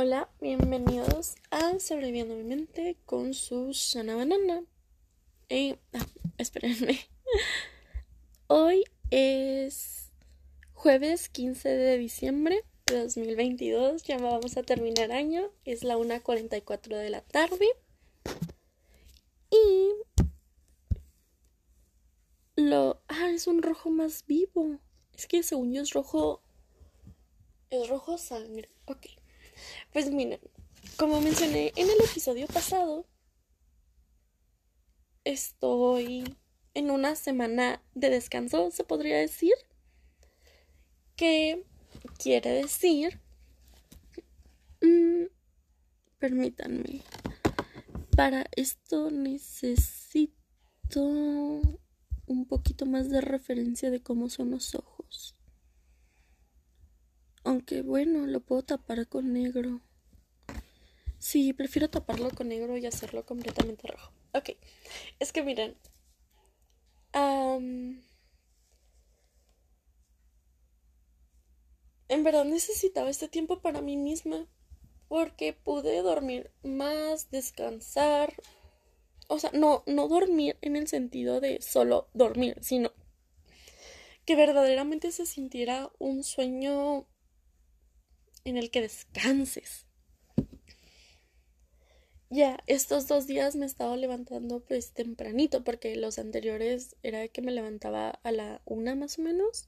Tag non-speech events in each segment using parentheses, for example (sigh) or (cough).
Hola, bienvenidos a Sobreviviendo mi mente con Susana Banana. Eh, ah, espérenme. (laughs) Hoy es jueves 15 de diciembre de 2022. Ya vamos a terminar año. Es la 1.44 de la tarde. Y lo... Ah, es un rojo más vivo. Es que según yo es rojo... Es rojo sangre. Ok. Pues miren, como mencioné en el episodio pasado, estoy en una semana de descanso, se podría decir. Que quiere decir... Mm, permítanme. Para esto necesito un poquito más de referencia de cómo son los ojos. Aunque bueno, lo puedo tapar con negro. Sí, prefiero taparlo con negro y hacerlo completamente rojo. Ok, es que miren. en verdad necesitaba este tiempo para mí misma. Porque pude dormir más, descansar. O sea, no, no dormir en el sentido de solo dormir, sino que verdaderamente se sintiera un sueño en el que descanses. Ya, estos dos días me he estado levantando pues tempranito porque los anteriores era que me levantaba a la una más o menos.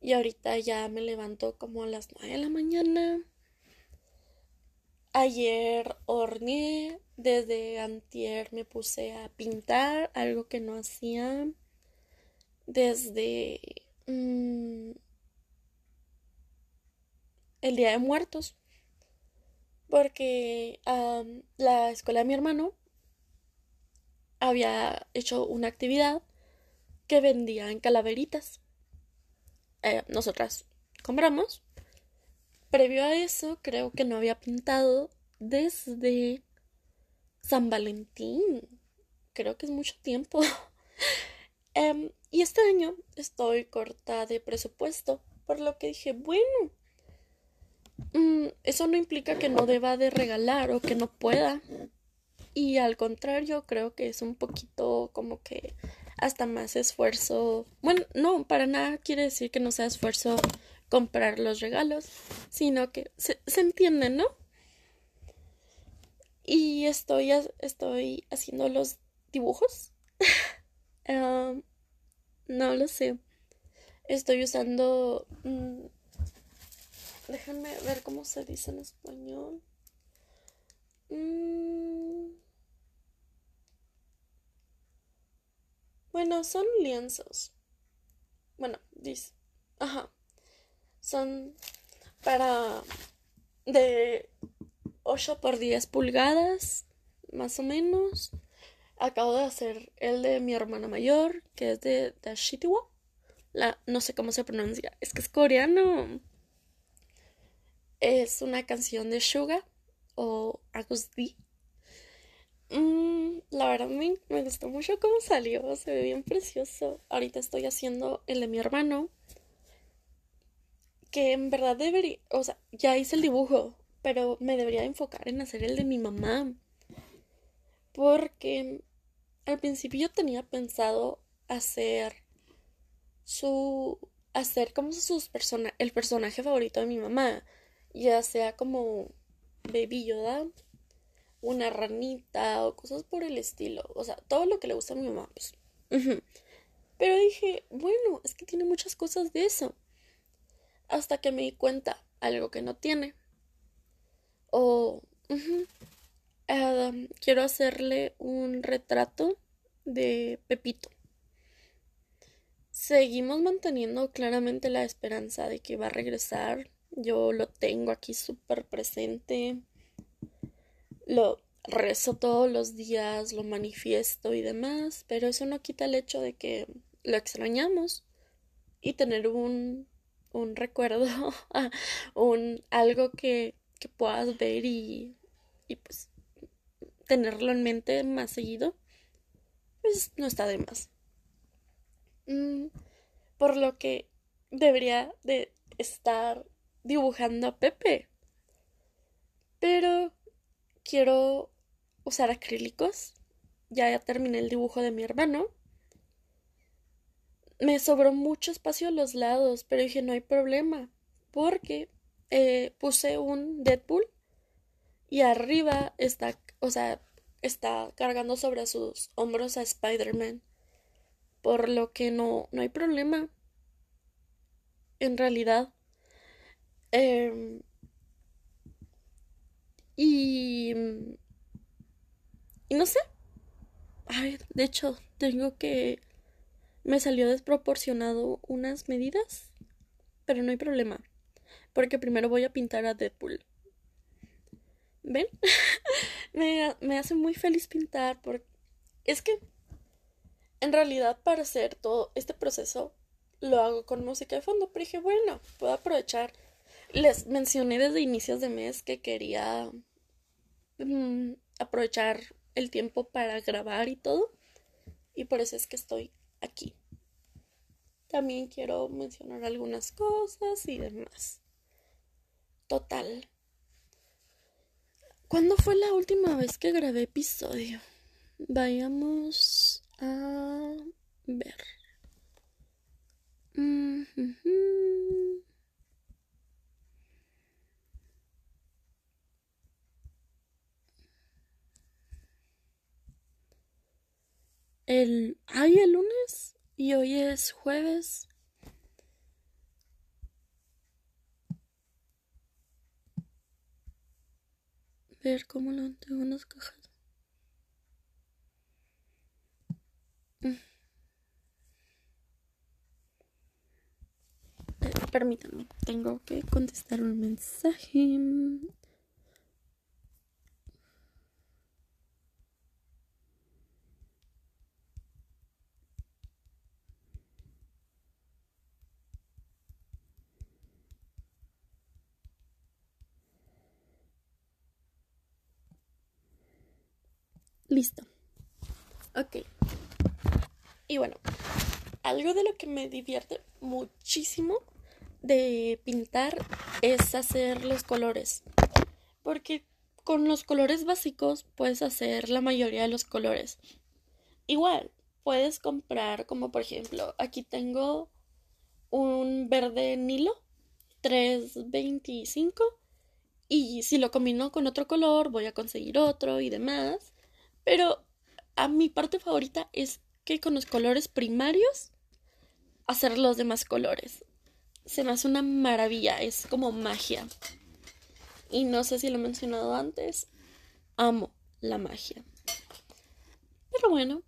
Y ahorita ya me levanto como a las nueve de la mañana. Ayer horneé, desde antier me puse a pintar, algo que no hacía desde mm, el Día de Muertos. Porque la escuela de mi hermano había hecho una actividad que vendía en calaveritas. Eh, nosotras compramos. Previo a eso, creo que no había pintado desde San Valentín. Creo que es mucho tiempo. (laughs) Em, y este año estoy corta de presupuesto, por lo que dije, bueno, eso no implica que no deba de regalar o que no pueda. Y al contrario, creo que es un poquito como que hasta más esfuerzo. Bueno, no, para nada quiere decir que no sea esfuerzo comprar los regalos, sino que se, entiende, ¿no? Y estoy, estoy haciendo los dibujos. (laughs) no lo sé. Estoy usando mm, Déjenme ver cómo se dice en español. Mm. Bueno, son lienzos. Bueno, dice. Ajá. Son para de 8 por 10 pulgadas, más o menos. Acabo de hacer el de mi hermana mayor, que es de Dashitiwa. La, no sé cómo se pronuncia. Es que es coreano es una canción de Suga o Agus D. Mm, la verdad me, me, gustó mucho cómo salió, se ve bien precioso. Ahorita estoy haciendo el de mi hermano, que en verdad debería, o sea, ya hice el dibujo, pero me debería enfocar en hacer el de mi mamá. Porque al principio yo tenía pensado hacer su hacer como sus persona el personaje favorito de mi mamá ya sea como Baby Yoda, una ranita o cosas por el estilo. O sea, todo lo que le gusta a mi mamá, pues. Pero dije, bueno, es que tiene muchas cosas de eso. Hasta que me di cuenta, algo que no tiene. O quiero hacerle un retrato de Pepito. Seguimos manteniendo claramente la esperanza de que va a regresar yo lo tengo aquí súper presente. Lo rezo todos los días, lo manifiesto y demás, pero eso no quita el hecho de que lo extrañamos y tener un, un recuerdo, (laughs) un algo que, que puedas ver y, y pues tenerlo en mente más seguido, pues no está de más. Mm, por lo que debería de estar dibujando a Pepe. Pero quiero usar acrílicos. Ya, ya terminé el dibujo de mi hermano. Me sobró mucho espacio a los lados, pero dije no hay problema. Porque eh, puse un Deadpool y arriba está, o sea, está cargando sobre sus hombros a Spider-Man. Por lo que no, no hay problema. En realidad. Em, y, y no sé. Ay, de hecho, tengo que... Me salió desproporcionado unas medidas, pero no hay problema. Porque primero voy a pintar a Deadpool. ¿Ven? (laughs) me, me hace muy feliz pintar porque es que en realidad para hacer todo este proceso lo hago con música de fondo, pero dije, bueno, puedo aprovechar. Les mencioné desde inicios de mes que quería mm, aprovechar el tiempo para grabar y todo, y por eso es que estoy aquí. También quiero mencionar algunas cosas y demás. Total. ¿Cuándo fue la última vez que grabé episodio? Vayamos a ver. El. ¡Ay, el lunes! Y hoy es jueves. Ver cómo lo tengo unas cajas. Mm. Eh, permítanme, tengo que contestar un mensaje. Listo. Ok. Y bueno, algo de lo que me divierte muchísimo de pintar es hacer los colores. Porque con los colores básicos puedes hacer la mayoría de los colores. Igual, puedes comprar como por ejemplo, aquí tengo un verde Nilo 325 y si lo combino con otro color voy a conseguir otro y demás. Pero a mi parte favorita es que con los colores primarios hacer los demás colores. Se me hace una maravilla, es como magia. Y no sé si lo he mencionado antes, amo la magia. Pero bueno,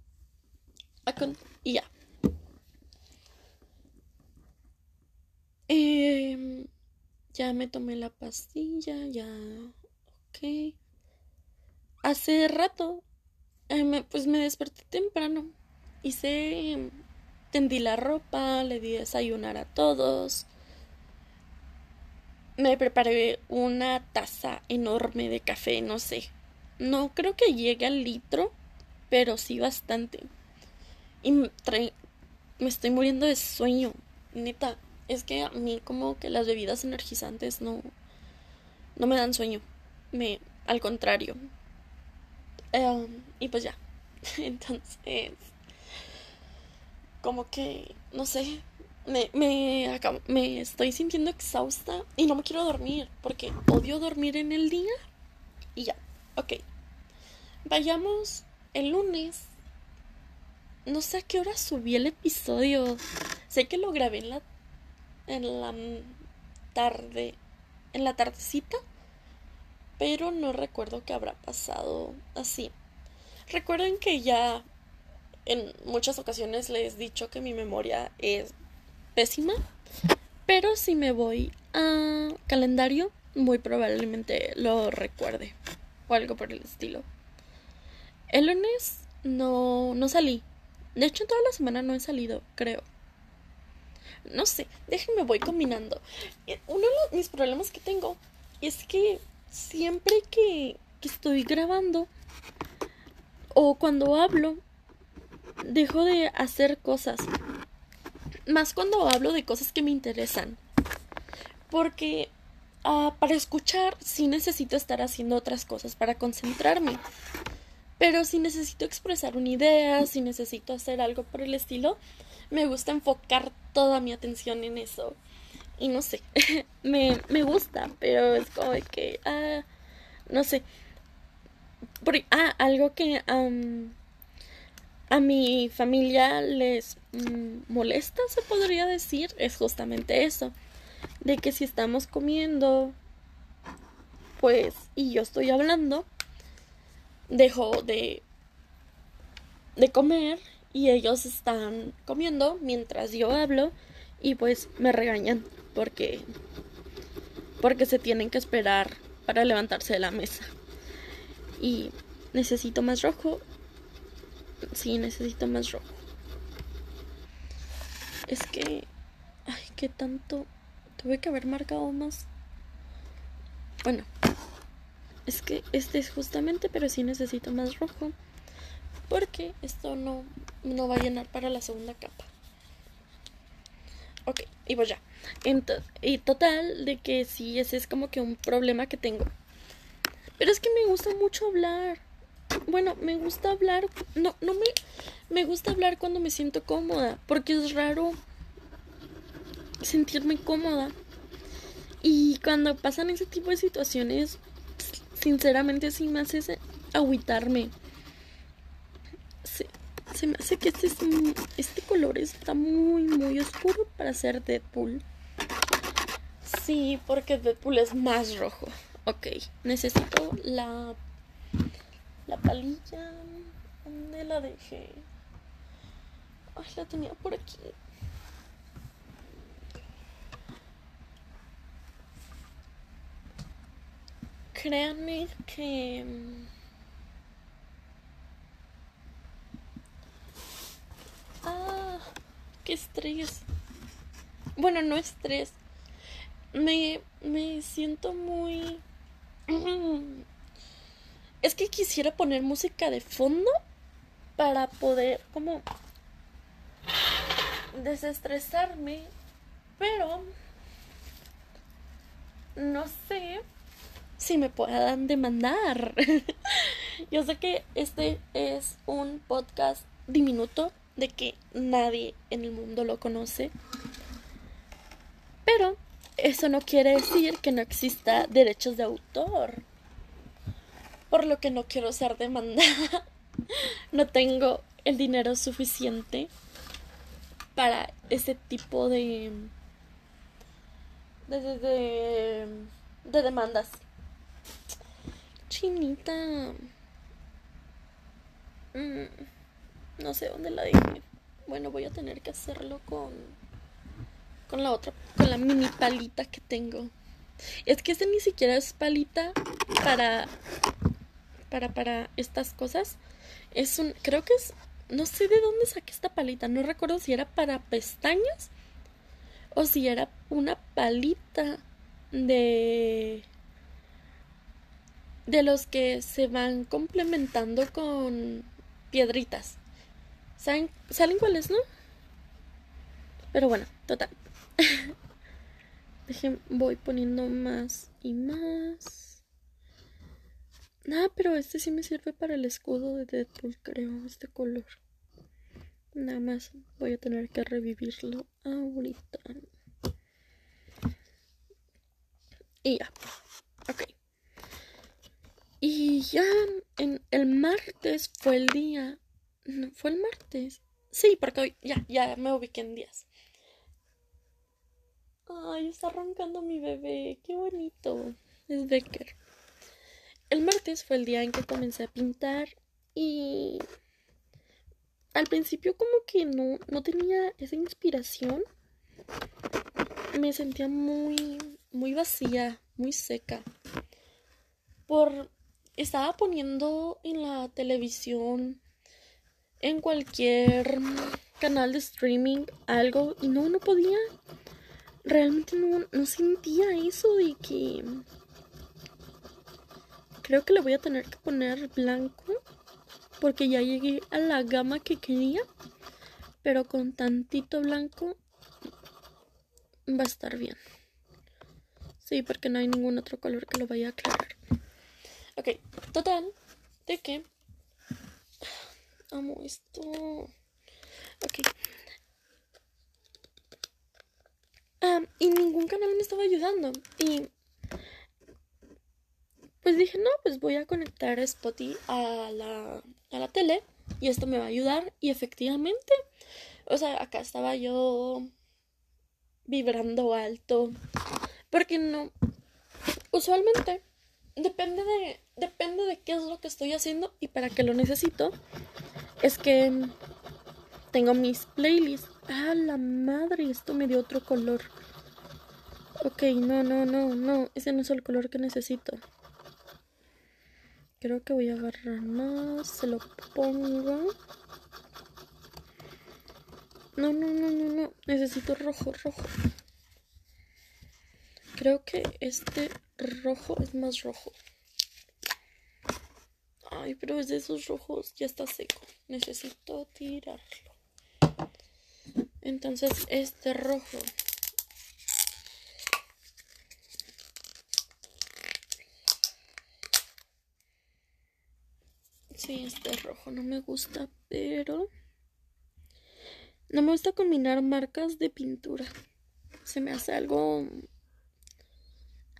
y ya. Em, ya me tomé la pastilla, ya. Ok. Hace rato pues me desperté temprano. Hice. Tendí la ropa, le di desayunar a todos. Me preparé una taza enorme de café, no sé. No creo que llegue al litro, pero sí bastante. Y me, me estoy muriendo de sueño. Neta, es que a mí como que las bebidas energizantes no no me dan sueño. Me al contrario, Em, y pues ya. (laughs) Entonces, como que, no sé, me, me, me estoy sintiendo exhausta y no me quiero dormir porque odio dormir en el día. Y ya, ok. Vayamos el lunes. No sé a qué hora subí el episodio. Sé que lo grabé en la en la tarde, en la tardecita pero no recuerdo qué habrá pasado así. Recuerden que ya en muchas ocasiones les he dicho que mi memoria es pésima, pero si me voy a calendario, muy probablemente lo recuerde o algo por el estilo. El lunes no, no salí. De hecho, toda la semana no he salido, creo. No sé, déjenme voy combinando. Eh, uno de mis problemas que tengo es que siempre que, estoy grabando o cuando hablo, dejo de hacer cosas. Más cuando hablo de cosas que me interesan. Porque ah, para escuchar sí necesito estar haciendo otras cosas para concentrarme. Pero si necesito expresar una idea, si necesito hacer algo por el estilo, me gusta enfocar toda mi atención en eso. Y no sé, (laughs) me, me gusta, pero es como que, ah, no sé. ah, algo que a mi familia les mm, molesta, se podría decir, es justamente eso. De que si estamos comiendo, pues, y yo estoy hablando, dejo de, de comer y ellos están comiendo mientras yo hablo y pues me regañan porque porque se tienen que esperar para levantarse de la mesa. Y necesito más rojo. Sí, necesito más rojo. Es que ay, qué tanto tuve que haber marcado más. Bueno, es que este es justamente, pero sí necesito más rojo. Porque esto no, no va a llenar para la segunda capa. Ok, y pues ya. Y total, de que sí, ese es como que un problema que tengo. Pero es que me gusta mucho hablar. Bueno, me gusta hablar. No, no me. Me gusta hablar cuando me siento cómoda. Porque es raro sentirme cómoda. Y cuando pasan ese tipo de situaciones, sinceramente sí me hace agüitarme. Se, se me hace que este, este color está muy, muy oscuro para ser Deadpool. Sí, porque Deadpool es más rojo. Ok, necesito la, la palilla. ¿Dónde la dejé? Ay, la tenía por aquí. créanme que... Mm, ah, qué estrés. Bueno, no estrés. Me, me siento muy... Es que quisiera poner música de fondo para poder como desestresarme, pero no sé si me puedan demandar. (laughs) Yo sé que este es un podcast diminuto de que nadie en el mundo lo conoce. Pero eso no quiere decir que no exista derechos de autor. Por lo que no quiero ser demandada. (laughs) No tengo el dinero suficiente para ese tipo de de, de, de demandas. Chinita. Mm, no sé dónde la dije. Bueno, voy a tener que hacerlo con. Con la otra. Con la mini palita que tengo. Es que ese ni siquiera es palita para. Para, para estas cosas. Es un. Creo que es. No sé de dónde saqué esta palita. No recuerdo si era para pestañas. O si era una palita de de los que se van complementando con piedritas. ¿Saben, ¿Salen cuáles, no? Pero bueno, total. (laughs) Dejen, voy poniendo más y más. Nada, pero este sí me sirve para el escudo de Deadpool, creo, este color. Nada más voy a tener que revivirlo ahorita. Y ya. Ok. Y ya en el martes fue el día. Fue el martes. Sí, porque hoy ya, ya me ubiqué en días. Ay, está roncando mi bebé. Qué bonito. Es Becker. El martes fue el día en que comencé a pintar y al principio como que no, no tenía esa inspiración. Me sentía muy, muy vacía, muy seca. Por estaba poniendo en la televisión, en cualquier canal de streaming, algo y no, no podía. Realmente no, no sentía eso de que... Creo que le voy a tener que poner blanco porque ya llegué a la gama que quería. Pero con tantito blanco va a estar bien. Sí, porque no hay ningún otro color que lo vaya a aclarar. Ok, total, de que... Amo esto. Ok. Y ningún canal me estaba ayudando. Y pues dije, no, pues voy a conectar Spotify a la, a la tele y esto me va a ayudar. Y efectivamente, o sea, acá estaba yo vibrando alto. Porque no, usualmente depende de, depende de qué es lo que estoy haciendo y para qué lo necesito. Es que tengo mis playlists. Ah, la madre, esto me dio otro color. Ok, no, no, no, no. Ese no es el color que necesito. Creo que voy a agarrar más. Se lo pongo. No, no, no, no, no. Necesito rojo, rojo. Creo que este rojo es más rojo. Ay, pero es de esos rojos. Ya está seco. Necesito tirarlo. Entonces, este rojo. Sí, este rojo no me gusta, pero... No me gusta combinar marcas de pintura. Se me hace algo...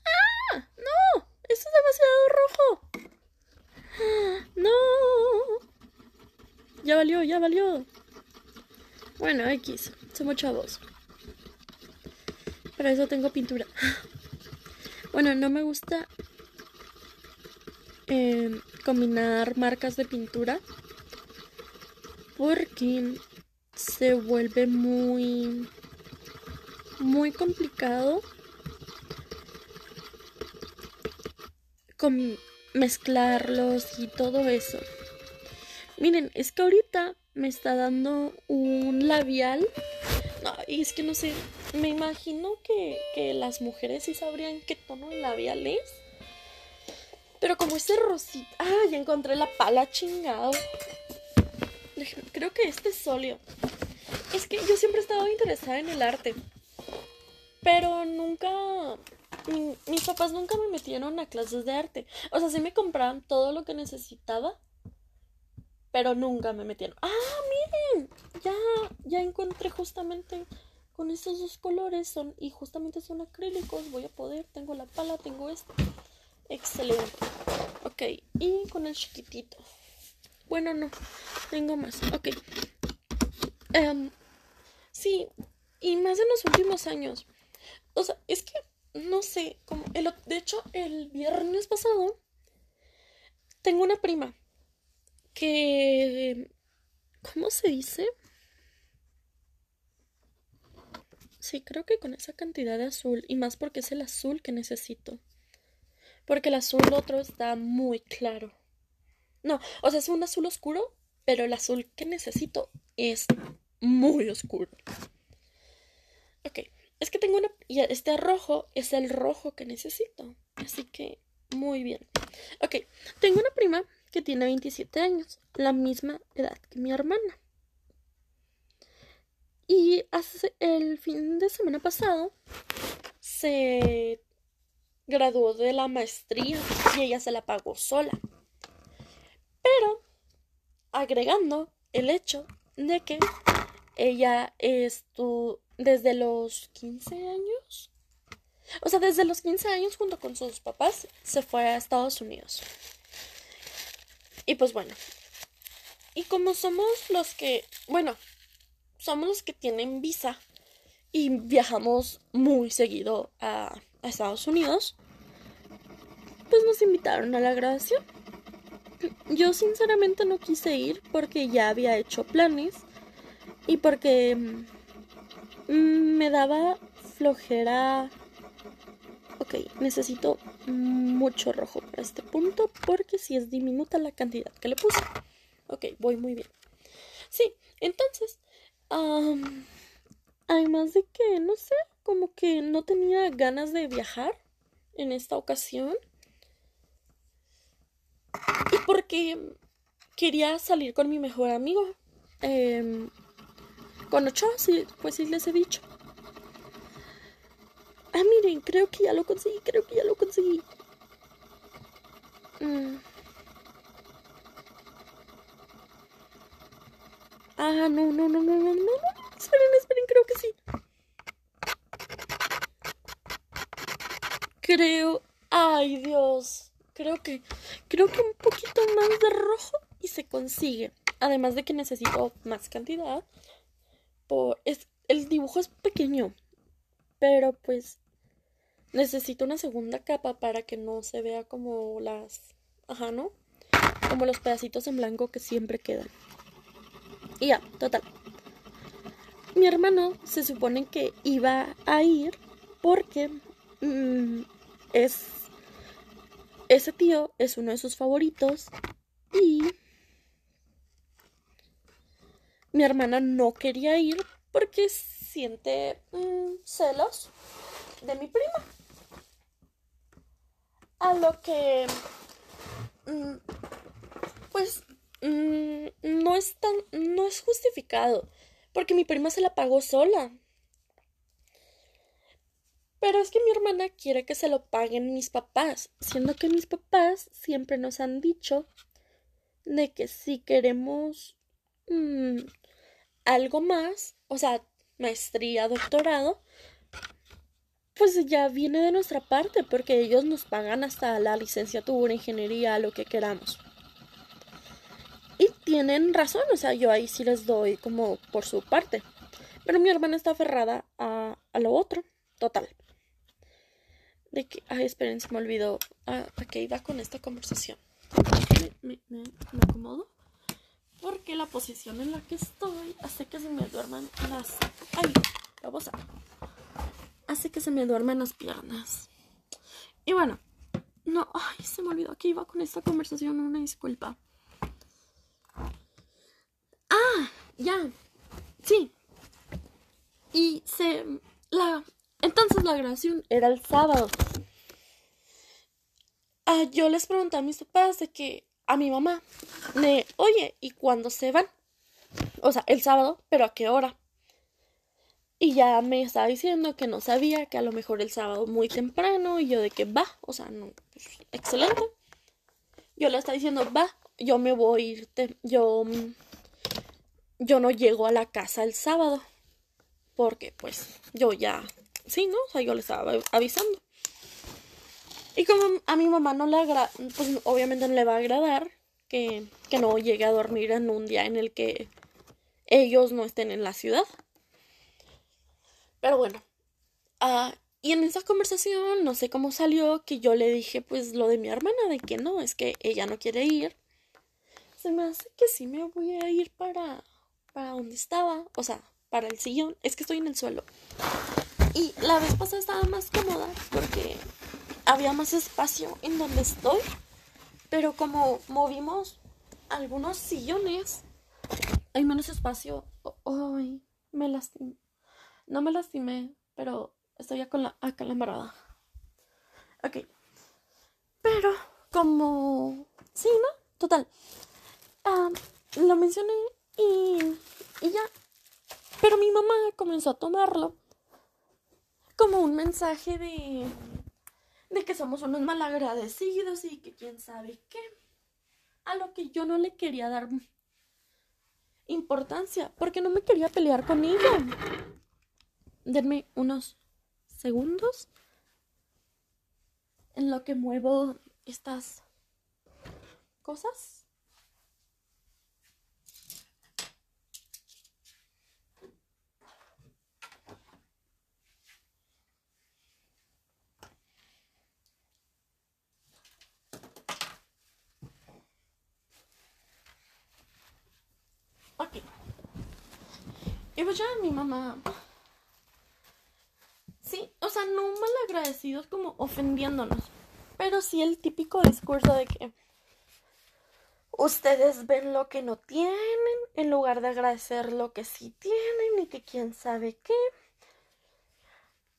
¡Ah! ¡No! ¡Esto es demasiado rojo! ¡Ah! ¡No! Ya valió, ya valió. Bueno, X. Somos chavos. Para eso tengo pintura. (laughs) Bueno, no me gusta eh, combinar marcas de pintura porque se vuelve muy muy complicado con mezclarlos y todo eso. Miren, es que ahorita me está dando un labial. Y es que no sé, me imagino que, que las mujeres sí sabrían qué tono de labial es. Pero como ese rosita. Ah, ya encontré la pala chingado. Creo que este es sólido. Es que yo siempre he estado interesada en el arte. Pero nunca. mis papás nunca me metieron a clases de arte. O sea, sí me compraban todo lo que necesitaba. Pero nunca me metieron. ¡Ah, miren! Ya, ya encontré justamente con estos dos colores. Son, y justamente son acrílicos. Voy a poder. Tengo la pala, tengo esto. Excelente. Ok, y con el chiquitito. Bueno, no, tengo más. Ok. Um, sí, y más en los últimos años. O sea, es que, no sé, como de hecho, el viernes pasado, tengo una prima que... ¿Cómo se dice? Sí, creo que con esa cantidad de azul, y más porque es el azul que necesito. Porque el azul otro está muy claro. No, o sea, es un azul oscuro, pero el azul que necesito es muy oscuro. Ok, es que tengo una... Y este rojo es el rojo que necesito. Así que, muy bien. Ok, tengo una prima que tiene 27 años, la misma edad que mi hermana. Y hace el fin de semana pasado se graduó de la maestría y ella se la pagó sola. Pero agregando el hecho de que ella estuvo desde los 15 años. O sea, desde los 15 años junto con sus papás se fue a Estados Unidos. Y pues bueno. Y como somos los que, bueno, somos los que tienen visa y viajamos muy seguido a a Estados Unidos, pues nos invitaron a la grabación. Yo sinceramente no quise ir porque ya había hecho planes y porque mm, me daba flojera. Ok, necesito mucho rojo para este punto porque si es diminuta la cantidad que le puse. Ok, voy muy bien. Sí, entonces, además de que, no sé, como que no tenía ganas de viajar en esta ocasión. Y porque quería salir con mi mejor amigo. Eh, con ocho, sí, pues sí les he dicho. Ah, miren, creo que ya lo conseguí, creo que ya lo conseguí. Mm. Ah, no, no, no, no, no, no, no. Esperen, esperen, creo que sí. Creo. Ay, Dios. Creo que. Creo que un poquito más de rojo y se consigue. Además de que necesito más cantidad. Por, es, el dibujo es pequeño. Pero pues. Necesito una segunda capa para que no se vea como las. Ajá, ¿no? Como los pedacitos en blanco que siempre quedan. Y ya, total. Mi hermano se supone que iba a ir porque mm, es ese tío es uno de sus favoritos y mi hermana no quería ir porque siente mm, celos de mi prima. A lo que mm, pues Mm, no es tan, no es justificado, porque mi prima se la pagó sola. Pero es que mi hermana quiere que se lo paguen mis papás, siendo que mis papás siempre nos han dicho de que si queremos mm, algo más, o sea, maestría, doctorado, pues ya viene de nuestra parte, porque ellos nos pagan hasta la licenciatura, ingeniería, lo que queramos. Y tienen razón, o sea, yo ahí sí les doy como por su parte. Pero mi hermana está aferrada a, lo otro, total. De que, ay, esperen, se me olvidó a, qué iba con esta conversación. Me, me, acomodo. Porque la posición en la que estoy hace que se me duerman las. Ay, vamos a. Hace que se me duerman las piernas. Y bueno, no, ay, se me olvidó que iba con esta conversación, una disculpa. Ah, ya. Sí. Y se la entonces la grabación era el sábado. Ah, yo les pregunté a mis papás de que a mi mamá de, "Oye, ¿y cuándo se van?" O sea, el sábado, pero ¿a qué hora? Y ya me estaba diciendo que no sabía, que a lo mejor el sábado muy temprano, y yo de que va, o sea, no, pues, excelente. Yo le estaba diciendo, va, yo me voy a ir, yo yo no llego a la casa el sábado. Porque pues yo ya, sí, ¿no? O sea, yo le estaba avisando. Y como a mi mamá no le agrada, pues obviamente no le va a agradar que, que no llegue a dormir en un día en el que ellos no estén en la ciudad. Pero bueno. Uh, y en esa conversación, no sé cómo salió, que yo le dije pues lo de mi hermana, de que no, es que ella no quiere ir. Se me hace que sí me voy a ir para para donde estaba, o sea, para el sillón. Es que estoy en el suelo. Y la vez pasada estaba más cómoda porque había más espacio en donde estoy. Pero como movimos algunos sillones, hay menos espacio. Ay, me lastimé. No me lastimé, pero estoy acá, la, acá la embarrada. Ok. Pero como... Sí, ¿no? Total. Ah, lo mencioné y, y ya. Pero mi mamá comenzó a tomarlo como un mensaje de, de que somos unos malagradecidos y que quién sabe qué. A lo que yo no le quería dar importancia, porque no me quería pelear con ella. Denme unos segundos en lo que muevo estas cosas. Y pues ya mi mamá. Sí, o sea, no mal agradecidos como ofendiéndonos. Pero sí el típico discurso de que ustedes ven lo que no tienen en lugar de agradecer lo que sí tienen y que quién sabe qué.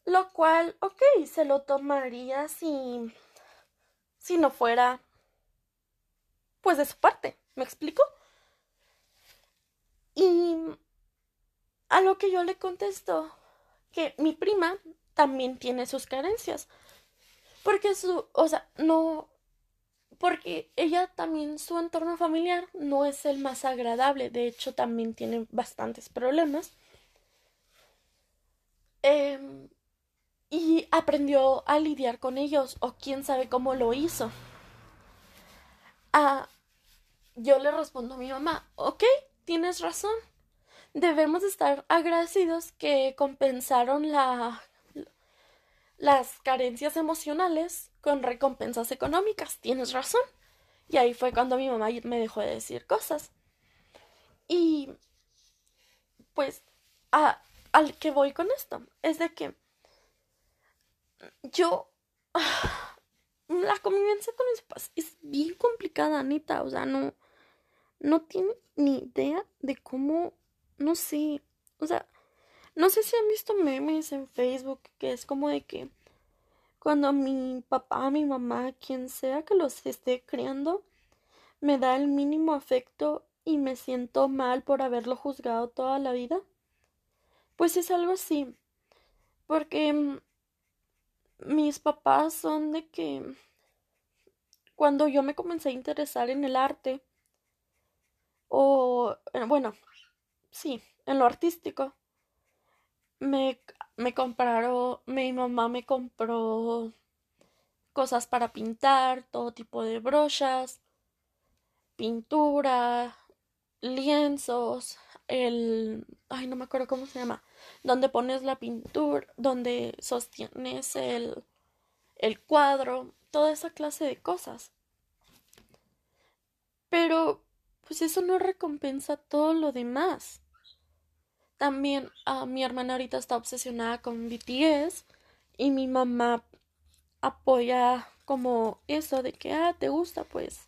Lo cual, ok, se lo tomaría si, si no fuera, pues de su parte. ¿Me explico? Y a lo que yo le contesto que mi prima también tiene sus carencias. Porque su, o sea, no, porque ella también su entorno familiar no es el más agradable, de hecho también tiene bastantes problemas. Em, y aprendió a lidiar con ellos, o quién sabe cómo lo hizo. Ah, yo le respondo a mi mamá, ok, tienes razón. Debemos estar agradecidos que compensaron la, las carencias emocionales con recompensas económicas. Tienes razón. Y ahí fue cuando mi mamá me dejó de decir cosas. Y pues al que voy con esto es de que yo (sighs) la convivencia con mis papás es bien complicada, Anita. O sea, no, no tiene ni idea de cómo, no sé, o sea, no sé si han visto memes en Facebook que es como de que cuando mi papá, mi mamá, quien sea que los esté criando, me da el mínimo afecto y me siento mal por haberlo juzgado toda la vida. Pues es algo así, porque mm, mis papás son de que cuando yo me comencé a interesar en el arte, o eh, bueno, sí, en lo artístico, me, me compraron, mi mamá me compró cosas para pintar, todo tipo de brochas, pintura, lienzos, el, ay, no me acuerdo cómo se llama, donde pones la pintura, donde sostienes el, el cuadro, toda esa clase de cosas. Pero, pues eso no recompensa todo lo demás. También a mi hermana ahorita está obsesionada con BTS y mi mamá apoya como eso de que, ah, te gusta, pues.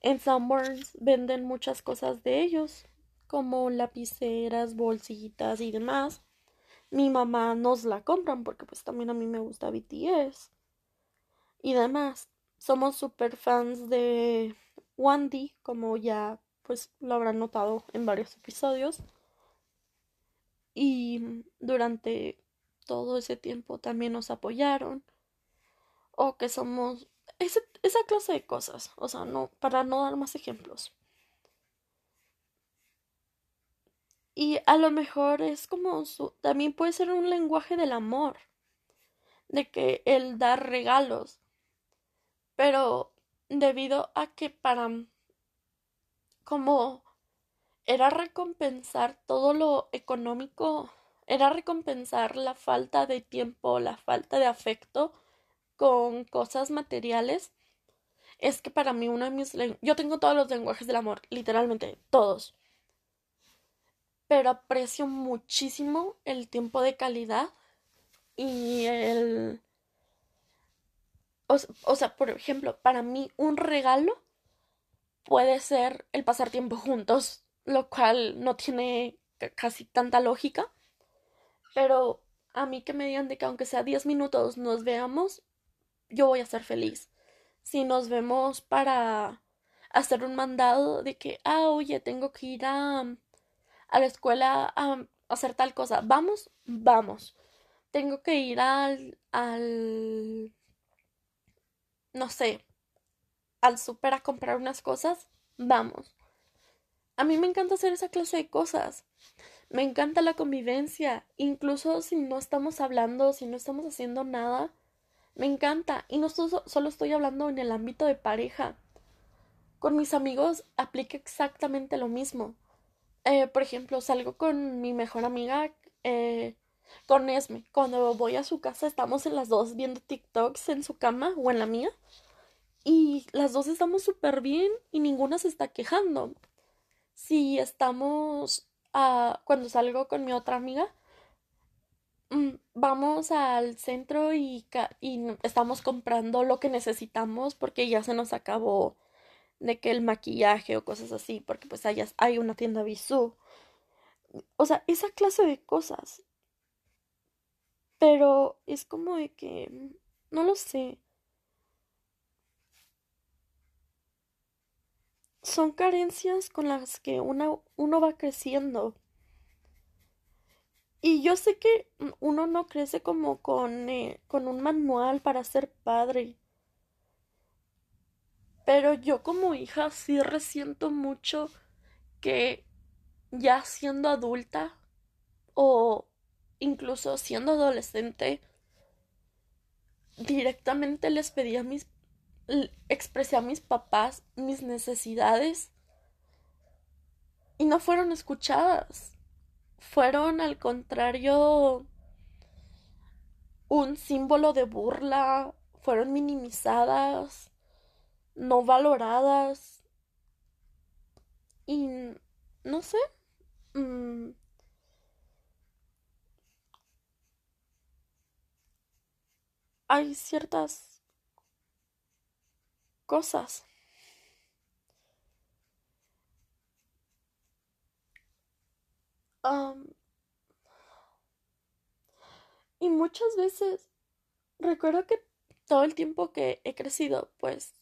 En Sanborns venden muchas cosas de ellos, como lapiceras, bolsitas y demás. Mi mamá nos la compran porque pues también a mí me gusta BTS y demás. Somos super fans de Wandy, como ya pues lo habrán notado en varios episodios. Y durante todo ese tiempo también nos apoyaron. O que somos esa clase de cosas. O sea, no, para no dar más ejemplos. Y a lo mejor es como su, también puede ser un lenguaje del amor. De que el dar regalos. Pero debido a que para como era recompensar todo lo económico, era recompensar la falta de tiempo, la falta de afecto con cosas materiales. Es que para mí uno de mis... Yo tengo todos los lenguajes del amor, literalmente, todos. Pero aprecio muchísimo el tiempo de calidad y el... O, sea, por ejemplo, para mí un regalo puede ser el pasar tiempo juntos, lo cual no tiene casi tanta lógica. Pero a mí que me digan de que aunque sea 10 minutos nos veamos, yo voy a ser feliz. Si nos vemos para hacer un mandado de que, ah, oye, tengo que ir a, a la escuela a, hacer tal cosa, vamos, vamos. Tengo que ir al, al, no sé, al súper a comprar unas cosas, vamos. A mí me encanta hacer esa clase de cosas. Me encanta la convivencia, incluso si no estamos hablando, si no estamos haciendo nada, me encanta. Y no solo estoy hablando en el ámbito de pareja. Con mis amigos aplica exactamente lo mismo. Eh, por ejemplo, salgo con mi mejor amiga, eh, con Esme. Cuando voy a su casa estamos en las dos viendo TikToks en su cama o en la mía. Y las dos estamos súper bien y ninguna se está quejando. Si estamos, a cuando salgo con mi otra amiga, mm, vamos al centro y, y estamos comprando lo que necesitamos porque ya se nos acabó de que el maquillaje o cosas así, porque pues allá hay una tienda Bisú. O sea, esa clase de cosas. Pero es como de que, no lo sé. Son carencias con las que uno va creciendo. Y yo sé que uno no crece como con, eh, con un manual para ser padre. Pero yo como hija sí resiento mucho que ya siendo adulta o incluso siendo adolescente, directamente les pedí a mis, expresé a mis papás mis necesidades y no fueron escuchadas. Fueron al contrario un símbolo de burla, fueron minimizadas, no valoradas y no sé. Mm, hay ciertas cosas y muchas veces recuerdo que todo el tiempo que he crecido, pues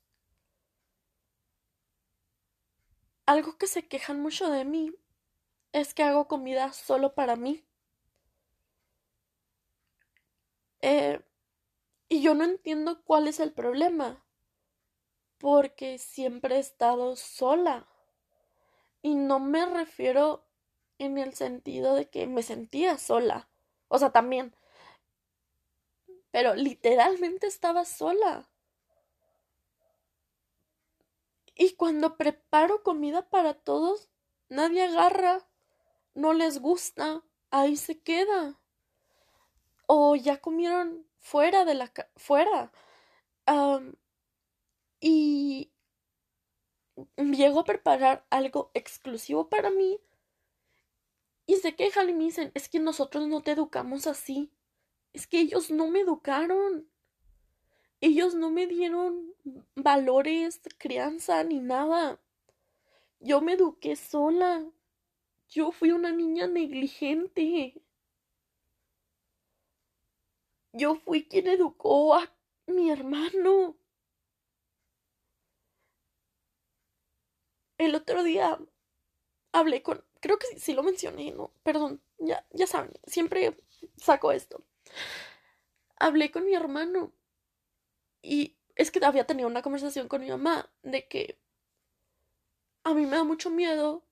algo que se quejan mucho de mí es que hago comida solo para mí. Eh, y yo no entiendo cuál es el problema, porque siempre he estado sola. Y no me refiero en el sentido de que me sentía sola. O sea, también. Pero literalmente estaba sola. Y cuando preparo comida para todos, nadie agarra, no les gusta, ahí se queda. O ya comieron fuera de la fuera. Y llego a preparar algo exclusivo para mí y se quejan y me dicen, es que nosotros no te educamos así. Es que ellos no me educaron. Ellos no me dieron valores, crianza ni nada. Yo me eduqué sola. Yo fui una niña negligente. Yo fui quien educó a mi hermano. El otro día hablé con, creo que sí, lo mencioné, no, perdón, ya, ya saben, siempre saco esto. Hablé con mi hermano y es que había tenido una conversación con mi mamá de que a mí me da mucho miedo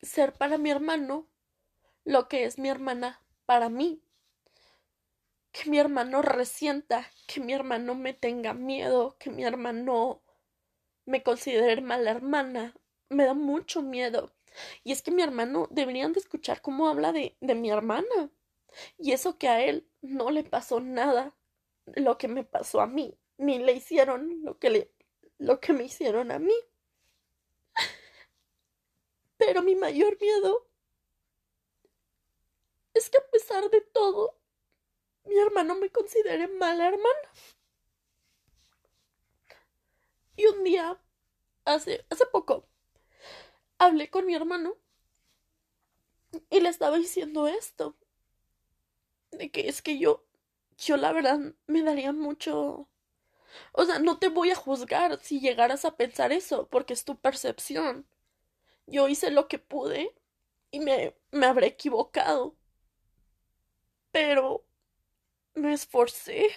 ser para mi hermano lo que es mi hermana para mí que mi hermano resienta, que mi hermano me tenga miedo, que mi hermano me considere mala hermana. Me da mucho miedo. Y es que mi hermano deberían de escuchar cómo habla de, de mi hermana. Y eso que a él no le pasó nada lo que me pasó a mí, ni le hicieron lo que le lo que me hicieron a mí. Pero mi mayor miedo es que a pesar de todo, mi hermano me considere mala hermana. Y un día, hace, hace poco, hablé con mi hermano y le estaba diciendo esto. De que es que yo, yo la verdad me daría mucho... O sea, no te voy a juzgar si llegaras a pensar eso, porque es tu percepción. Yo hice lo que pude y me, me habré equivocado. Pero me esforcé.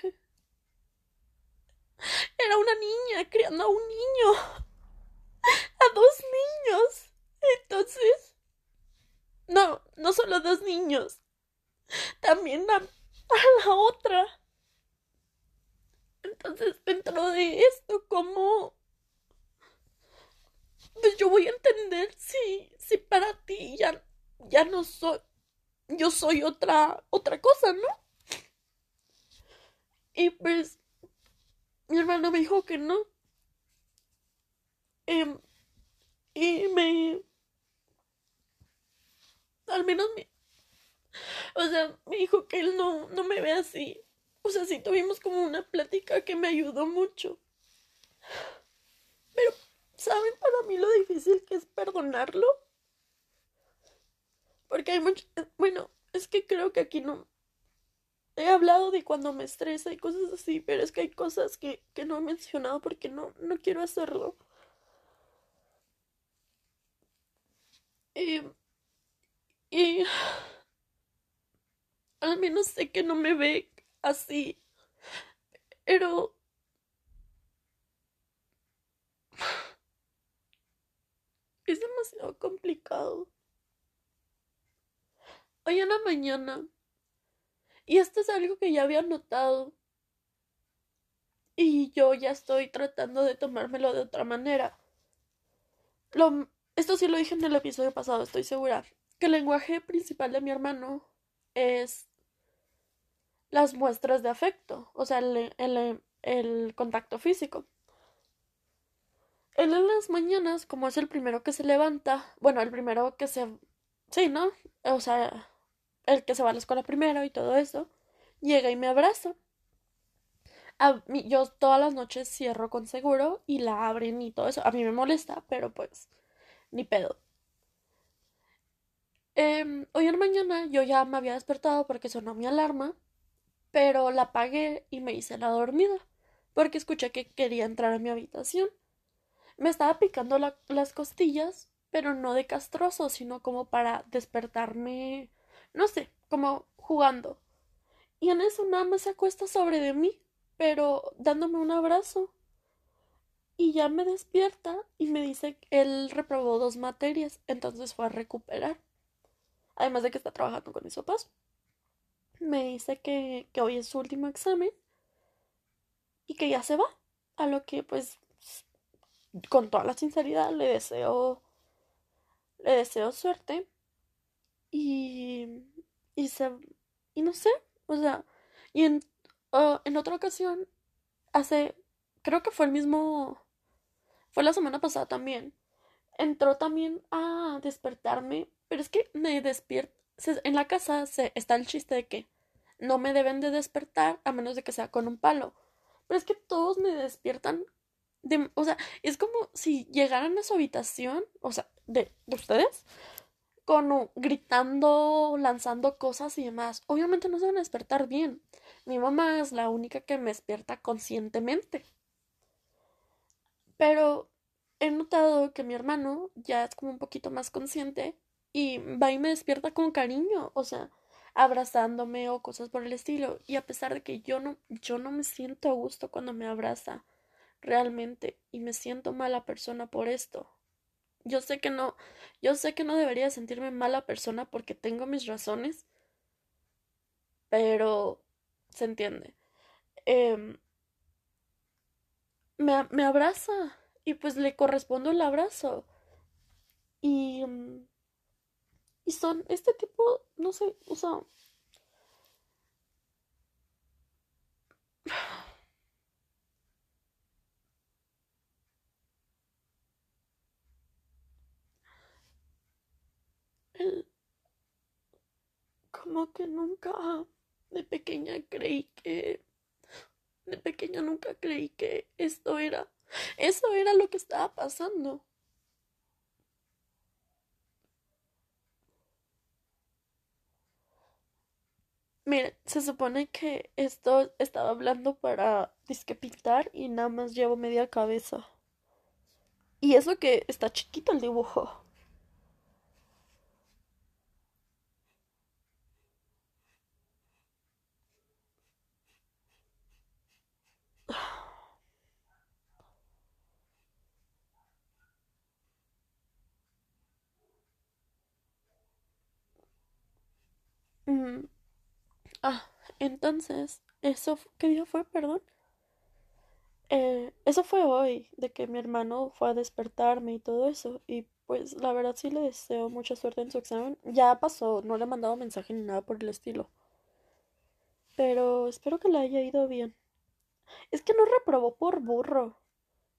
Era una niña criando a un niño. A dos niños. Entonces... No, no solo dos niños. También a, la otra. Entonces, dentro de esto, ¿cómo? Pues yo voy a entender si, si para ti ya, ya no soy, yo soy otra, otra cosa, ¿no? Y pues mi hermano me dijo que no. Em, y me... Al menos me... O sea, me dijo que él no, no me ve así. O sea, sí tuvimos como una plática que me ayudó mucho. Pero, ¿saben para mí lo difícil que es perdonarlo? Porque hay mucho... Bueno, es que creo que aquí no, he hablado de cuando me estresa y cosas así, pero es que hay cosas que, no he mencionado porque no, no quiero hacerlo. y Al menos sé que no me ve así. Pero... Es demasiado complicado. Hoy en la mañana. Y esto es algo que ya había notado. Y yo ya estoy tratando de tomármelo de otra manera. Lo, esto sí lo dije en el episodio pasado, estoy segura. Que el lenguaje principal de mi hermano es las muestras de afecto, o sea, el, el, el contacto físico. Él en las mañanas, como es el primero que se levanta, bueno, el primero que se... Sí, ¿no? O sea, el que se va a la escuela primero y todo eso, llega y me abraza. A mí, yo todas las noches cierro con seguro y la abren y todo eso. A mí me molesta, pero pues ni pedo. Eh, hoy en mañana yo ya me había despertado porque sonó mi alarma, pero la apagué y me hice la dormida porque escuché que quería entrar a mi habitación. Me estaba picando las costillas, pero no de castroso, sino como para despertarme, no sé, como jugando. Y en eso nada más se acuesta sobre de mí, pero dándome un abrazo. Y ya me despierta y me dice que él reprobó dos materias, entonces fue a recuperar. Además de que está trabajando con mis papás. Me dice que, que hoy es su último examen y que ya se va. A lo que pues con toda la sinceridad le deseo le deseo suerte y y se y no sé o sea y en uh, en otra ocasión hace creo que fue el mismo fue la semana pasada también entró también a despertarme pero es que me despierta en la casa se, está el chiste de que no me deben de despertar a menos de que sea con un palo pero es que todos me despiertan o sea, es como si llegaran a su habitación, o sea, de, ustedes, con gritando, lanzando cosas y demás. Obviamente no se van a despertar bien. Mi mamá es la única que me despierta conscientemente. Pero he notado que mi hermano ya es como un poquito más consciente y va y me despierta con cariño, o sea, abrazándome o cosas por el estilo. Y a pesar de que yo no, yo no me siento a gusto cuando me abraza realmente y me siento mala persona por esto. Yo sé que no, yo sé que no debería sentirme mala persona porque tengo mis razones, pero se entiende. Eh, me, me, abraza y pues le correspondo el abrazo. Y, y son este tipo, no sé, o sea, como que nunca de pequeña creí que de pequeña nunca creí que esto era eso era lo que estaba pasando Mire, se supone que esto estaba hablando para disque pintar y nada más llevo media cabeza. Y eso que está chiquito el dibujo. Mm, Ah, entonces, eso, ¿qué día fue, perdón? Eh, eso fue hoy, de que mi hermano fue a despertarme y todo eso. Y pues la verdad sí le deseo mucha suerte en su examen. Ya pasó, no le he mandado mensaje ni nada por el estilo. Pero espero que le haya ido bien. Es que no reprobó por burro.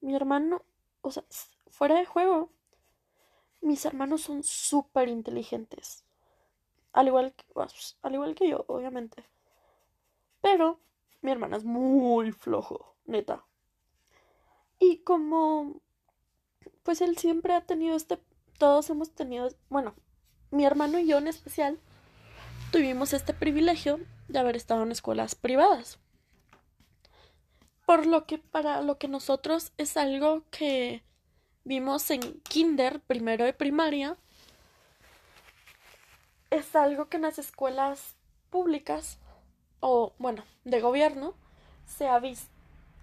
Mi hermano, o sea, fuera de juego, mis hermanos son súper inteligentes. Al igual que, pues, al igual que yo, obviamente. Pero mi hermana es muy flojo, neta. Y como, pues él siempre ha tenido este, todos hemos tenido, bueno, mi hermano y yo en especial, tuvimos este privilegio de haber estado en escuelas privadas. Por lo que para lo que nosotros es algo que vimos en kinder, primero de primaria, es algo que en las escuelas públicas o bueno, de gobierno, se ha visto,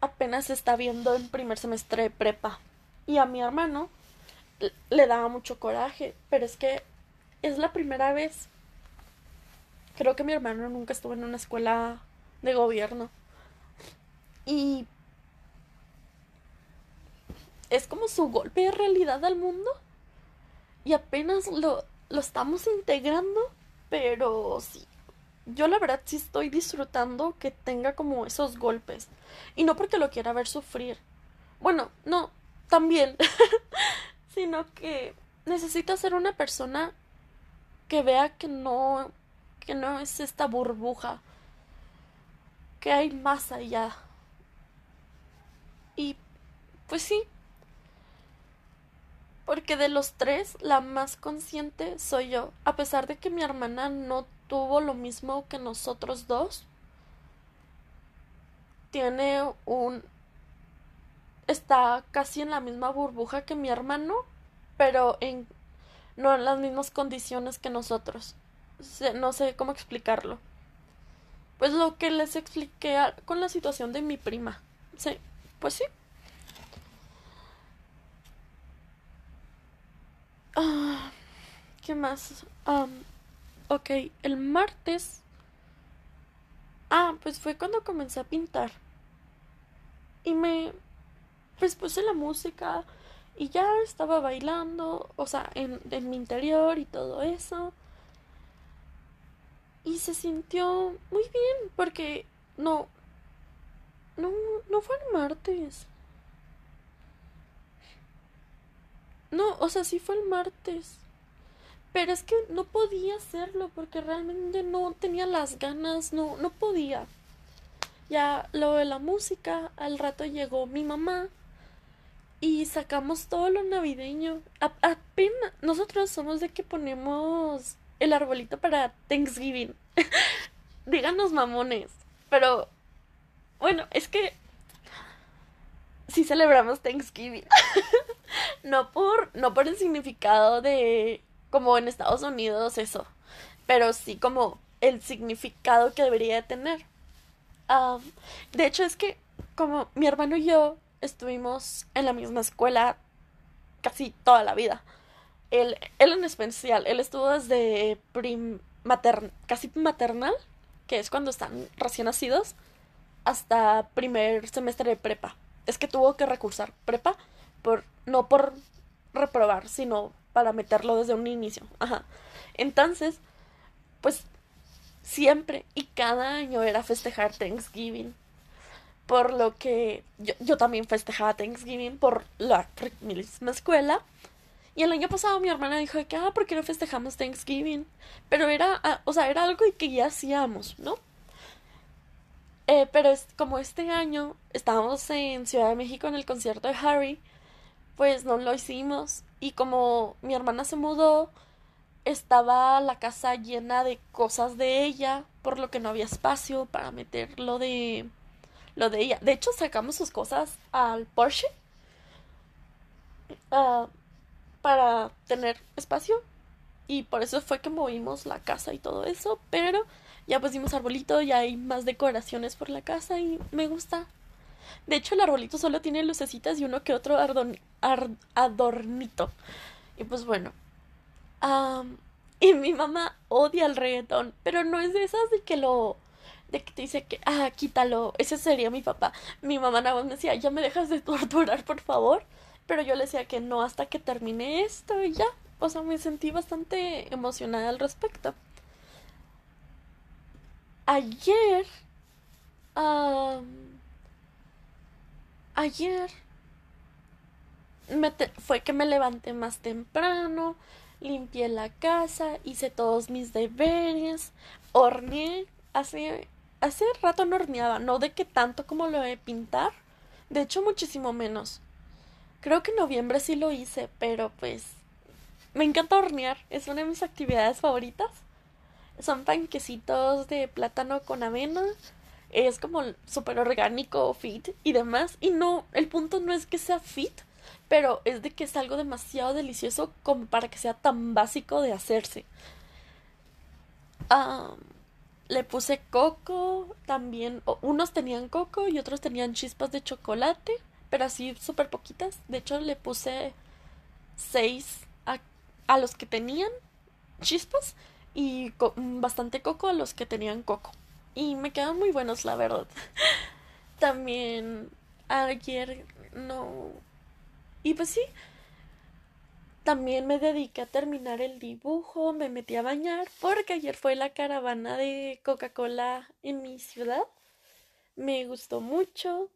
apenas se está viendo en primer semestre de prepa. Y a mi hermano le daba mucho coraje, pero es que es la primera vez. Creo que mi hermano nunca estuvo en una escuela de gobierno. Y es como su golpe de realidad al mundo. Y apenas lo, lo estamos integrando, pero sí, yo la verdad sí estoy disfrutando que tenga como esos golpes. Y no porque lo quiera ver sufrir. Bueno, no, también. (laughs) Sino que necesita ser una persona que vea que no, que no es esta burbuja. Que hay más allá. Y pues sí. Porque de los tres, la más consciente soy yo. A pesar de que mi hermana no tuvo lo mismo que nosotros dos. Tiene un... Está casi en la misma burbuja que mi hermano, pero en... no en las mismas condiciones que nosotros. No sé cómo explicarlo. Pues lo que les expliqué con la situación de mi prima. Sí, pues sí. Ah, ¿Qué más? Ok, el martes. Ah, pues fue cuando comencé a pintar. Y me. Pues puse la música y ya estaba bailando, o sea, en, en mi interior y todo eso. Y se sintió muy bien porque no. No, no fue el martes. No, o sea, sí fue el martes. Pero es que no podía hacerlo porque realmente no tenía las ganas, no, no podía. Ya lo de la música, al rato llegó mi mamá y sacamos todo lo navideño. apenas nosotros somos de que ponemos el arbolito para Thanksgiving. (laughs) Díganos mamones. Pero bueno, es que sí celebramos Thanksgiving. (laughs) (laughs) no por no por el significado de como en Estados Unidos eso, pero sí como el significado que debería de tener. de hecho es que como mi hermano y yo estuvimos en la misma escuela casi toda la vida. Él, él en especial, él estuvo desde prim casi maternal, que es cuando están recién nacidos, hasta primer semestre de prepa. Es que tuvo que recursar prepa por no por reprobar, sino para meterlo desde un inicio. Ajá. Entonces, pues siempre y cada año era festejar Thanksgiving. Por lo que yo, yo también festejaba Thanksgiving por la misma escuela. Y el año pasado mi hermana dijo que, ah, ¿por qué no festejamos Thanksgiving? Pero era, ah, o sea, era algo que ya hacíamos, ¿no? Eh, pero es como este año estábamos en Ciudad de México en el concierto de Harry, pues no lo hicimos y como mi hermana se mudó, estaba la casa llena de cosas de ella, por lo que no había espacio para meter lo de lo de ella. De hecho, sacamos sus cosas al Porsche ah, para tener espacio y por eso fue que movimos la casa y todo eso, pero ya pusimos arbolito, ya hay más decoraciones por la casa y me gusta. De hecho, el arbolito solo tiene lucecitas y uno que otro adornito. Y pues bueno. y mi mamá odia el reggaetón, pero no es de esas de que lo de que te dice que, ah, quítalo, ese sería mi papá. Mi mamá nada más me decía, ya me dejas de torturar, por favor. Pero yo le decía que no hasta que termine esto y ya. O sea, me sentí bastante emocionada al respecto. Ayer ayer fue que me levanté más temprano, limpié la casa, hice todos mis deberes, horneé, hace, hace rato no horneaba, no de que tanto como lo de pintar, de hecho muchísimo menos. Creo que en noviembre sí lo hice, pero pues me encanta hornear, es una de mis actividades favoritas. Son panquecitos de plátano con avena, es como súper orgánico, fit y demás. Y no, el punto no es que sea fit, pero es de que es algo demasiado delicioso como para que sea tan básico de hacerse. le puse coco también. Unos tenían coco y otros tenían chispas de chocolate, pero así súper poquitas. De hecho, le puse seis a, a los que tenían chispas y bastante coco a los que tenían coco. Y me quedan muy buenos, la verdad. (laughs) También ayer no. Y pues sí. También me dediqué a terminar el dibujo, me metí a bañar porque ayer fue la caravana de Coca-Cola en mi ciudad. Me gustó mucho,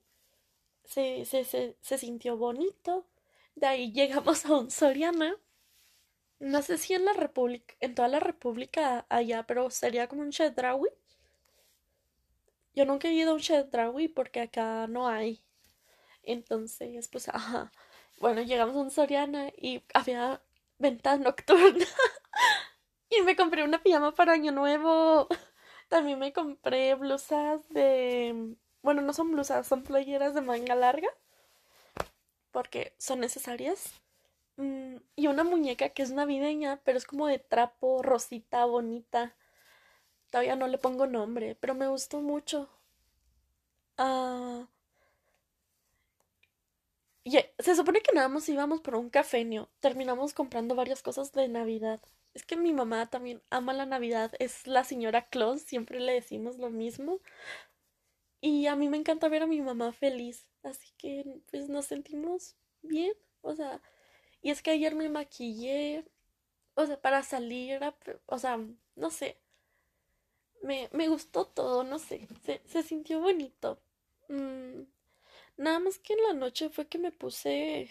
se, se, se, se sintió bonito. De ahí llegamos a un Soriana no sé si en la República, en toda la República allá, pero sería como un Chedraui. Yo nunca he ido a un Chedraui porque acá no hay. Entonces, pues, ajá. Bueno, llegamos a un Soriana y había venta nocturna. (laughs) y me compré una pijama para Año Nuevo. También me compré blusas de... Bueno, no son blusas, son playeras de manga larga. Porque son necesarias. Mm, y una muñeca que es navideña, pero es como de trapo, rosita, bonita. Todavía no le pongo nombre, pero me gustó mucho. Ah. Y se supone que nada más íbamos por un cafeño. Terminamos comprando varias cosas de Navidad. Es que mi mamá también ama la Navidad. Es la señora Claus, siempre le decimos lo mismo. Y a mí me encanta ver a mi mamá feliz. Así que pues nos sentimos bien. O sea, y es que ayer me maquillé, o sea, para salir, o sea, no sé. Me, me gustó todo, no sé. Se, se sintió bonito. Mm, nada más que en la noche fue que me puse.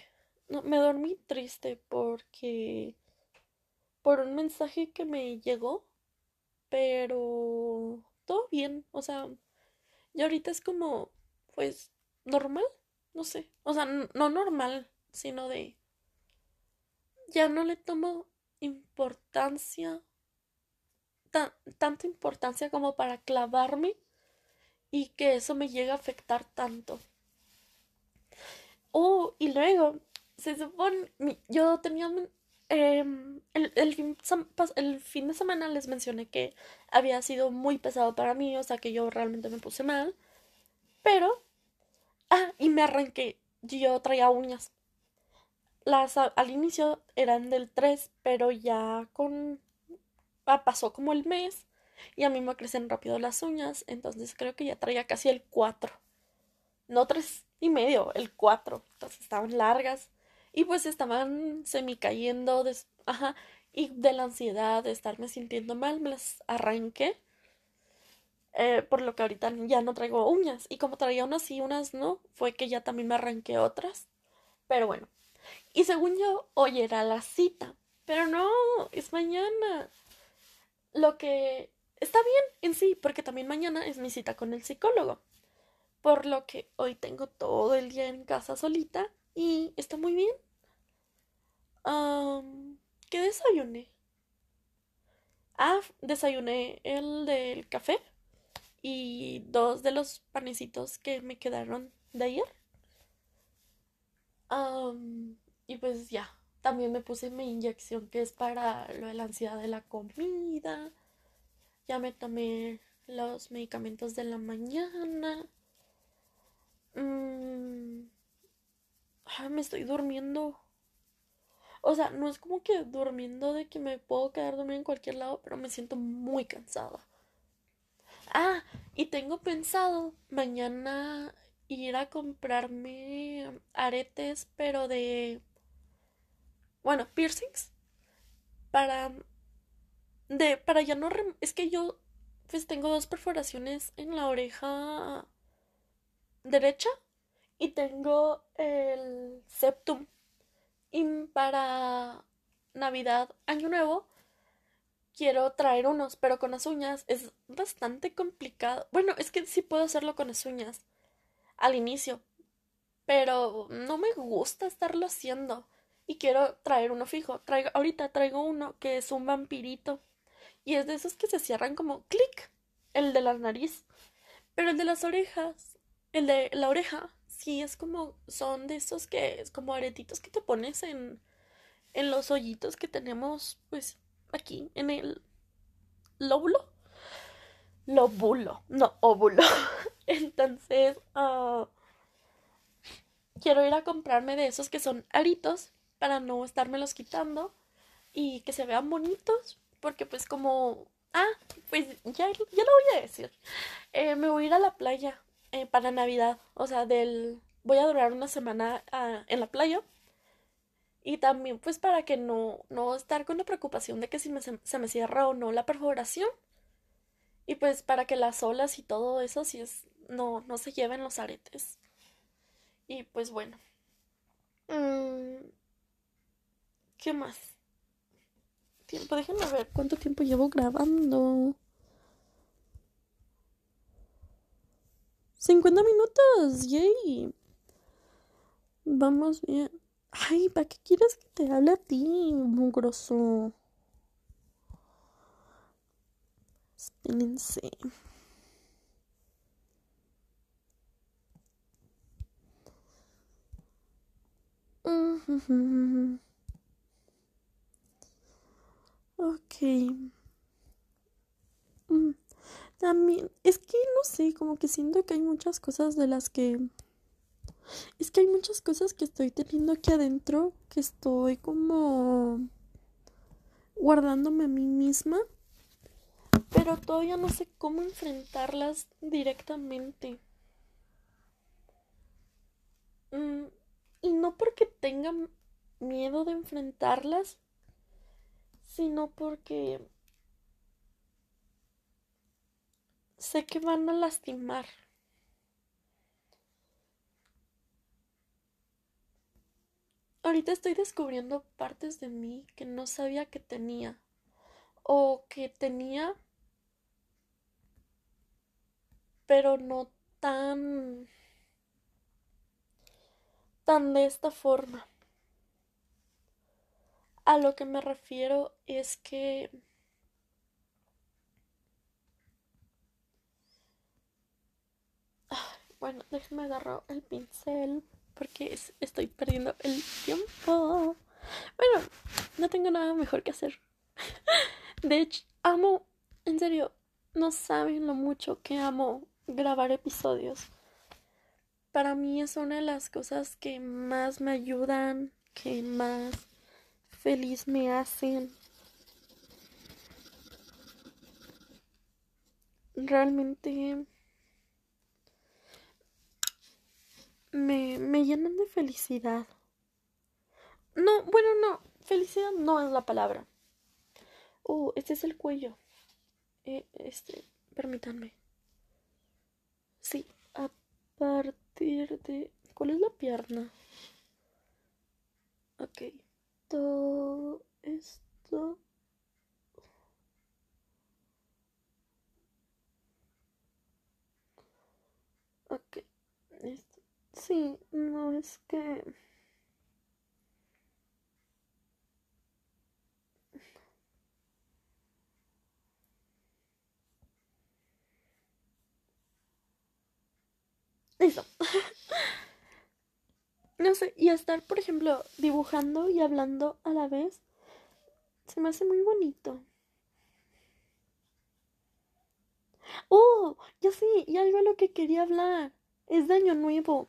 No, me dormí triste porque. Por un mensaje que me llegó. Pero. Todo bien. O sea. Y ahorita es como. Pues. Normal. No sé. O sea, no normal. Sino de ya no le tomo importancia, tanta importancia como para clavarme y que eso me llegue a afectar tanto. Oh, y luego, se supone, yo tenía, em, el, el, fin, el fin de semana les mencioné que había sido muy pesado para mí, o sea que yo realmente me puse mal, pero, ah, y me arranqué, yo traía uñas las al inicio eran del 3, pero ya con pasó como el mes y a mí me crecen rápido las uñas, entonces creo que ya traía casi el 4. No 3 y medio, el 4. Entonces estaban largas y pues estaban semi cayendo, ajá, y de la ansiedad de estarme sintiendo mal, me las arranqué. Eh, por lo que ahorita ya no traigo uñas. Y como traía unas y unas no, fue que ya también me arranqué otras. Pero bueno, y según yo, hoy era la cita. Pero no, es mañana. Lo que está bien en sí, porque también mañana es mi cita con el psicólogo. Por lo que hoy tengo todo el día en casa solita y está muy bien. ¿Qué desayuné? Ah, desayuné el del café y dos de los panecitos que me quedaron de ayer. Y pues ya, también me puse mi inyección que es para lo de la ansiedad de la comida. Ya me tomé los medicamentos de la mañana. Mm, me estoy durmiendo. O sea, no es como que durmiendo de que me puedo quedar dormida en cualquier lado, pero me siento muy cansada. Ah, y tengo pensado mañana ir a comprarme aretes, pero de bueno, piercings para de para ya no es que yo pues tengo dos perforaciones en la oreja derecha y tengo el septum y para Navidad, Año Nuevo quiero traer unos, pero con las uñas es bastante complicado. Bueno, es que sí puedo hacerlo con las uñas al inicio, pero no me gusta estarlo haciendo y quiero traer uno fijo. Traigo, ahorita traigo uno que es un vampirito y es de esos que se cierran como clic, el de la nariz. Pero el de las orejas, el de la oreja, sí es como, son de esos que es como aretitos que te pones en, en los hoyitos que tenemos, pues, aquí, en el lóbulo. lo bulo, no óvulo. (laughs) Entonces, ah, quiero ir a comprarme de esos que son aritos para no estármelos quitando y que se vean bonitos, porque pues como, ah, pues ya, ya lo voy a decir, eh, me voy a ir a la playa eh, para Navidad, o sea, del, voy a durar una semana ah, en la playa y también pues para que no, no estar con la preocupación de que si me, se me cierra o no la perforación. Y pues para que las olas y todo eso si es no, no se lleven los aretes. Y pues bueno. Mm, ¿Qué más? Tiempo, déjenme ver cuánto tiempo llevo grabando. 50 minutos, yay. Vamos bien. Ay, ¿para qué quieres que te hable a ti, mugroso? Espérense. Ok. Mm, también, es que no sé, como que siento que hay muchas cosas de las que... Es que hay muchas cosas que estoy teniendo aquí adentro que estoy como guardándome a mí misma, pero todavía no sé cómo enfrentarlas directamente. Mm, y no porque tenga miedo de enfrentarlas, sino porque sé que van a lastimar. Ahorita estoy descubriendo partes de mí que no sabía que tenía o que tenía pero no tan tan de esta forma. A lo que me refiero es que bueno, déjenme agarrar el pincel porque estoy perdiendo el tiempo. Bueno, no tengo nada mejor que hacer. De hecho, amo, en serio, no saben lo mucho que amo grabar episodios para mí es una de las cosas que más me ayudan, que más feliz me hacen. Realmente me, me llenan de felicidad. No, bueno, no, felicidad no es la palabra. Oh, este es el cuello. Eh, este, permítanme. Sí, aparte de... ¿Cuál es la pierna? Ok. Todo esto... Ok. Esto. Sí, no es que... Eso. (laughs) no sé, y estar, por ejemplo, dibujando y hablando a la vez, se me hace muy bonito. Oh, ya sí, y algo a lo que quería hablar. Es de Año Nuevo.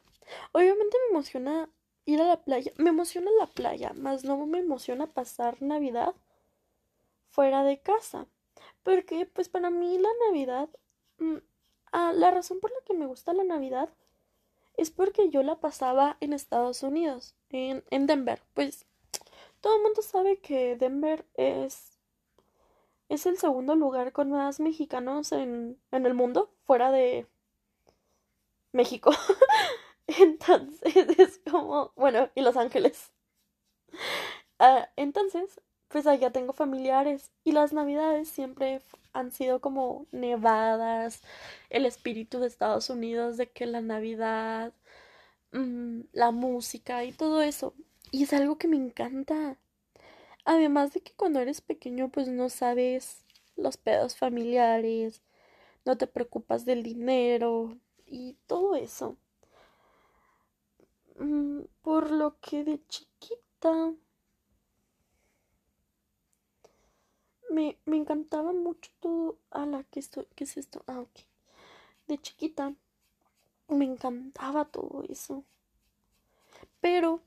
Obviamente me emociona ir a la playa. Me emociona la playa, más no me emociona pasar Navidad fuera de casa. Porque, pues para mí la Navidad mm, Ah, la razón por la que me gusta la Navidad es porque yo la pasaba en Estados Unidos, en, en Denver. Pues todo el mundo sabe que Denver es, es el segundo lugar con más mexicanos en, en el mundo, fuera de México. (laughs) entonces (laughs) es como, bueno, y Los Ángeles. Ah, entonces, pues allá tengo familiares y las navidades siempre han sido como nevadas, el espíritu de Estados Unidos de que la Navidad, mm, la música y todo eso. Y es algo que me encanta. Además de que cuando eres pequeño pues no sabes los pedos familiares, no te preocupas del dinero y todo eso. Mm, por lo que de chiquita me, me encantaba mucho todo. A la que estoy, ¿qué es esto? Ah, ok. De chiquita me encantaba todo eso. Pero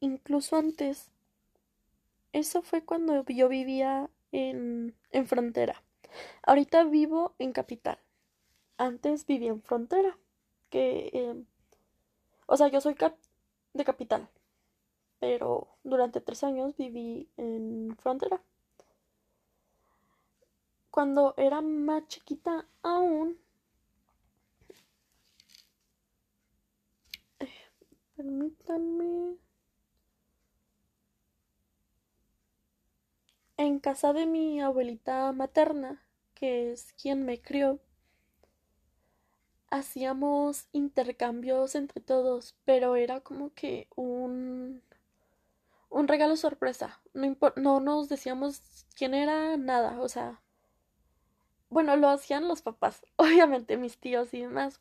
incluso antes, eso fue cuando yo vivía en, en frontera. Ahorita vivo en capital. Antes vivía en frontera. Que, eh, o sea, yo soy cap de capital. Pero durante tres años viví en frontera. Cuando era más chiquita aún, Permítanme. En casa de mi abuelita materna, que es quien me crió, hacíamos intercambios entre todos, pero era como que un un regalo sorpresa. No, no nos decíamos quién era nada, o sea, bueno, lo hacían los papás, (laughs) obviamente mis tíos y demás.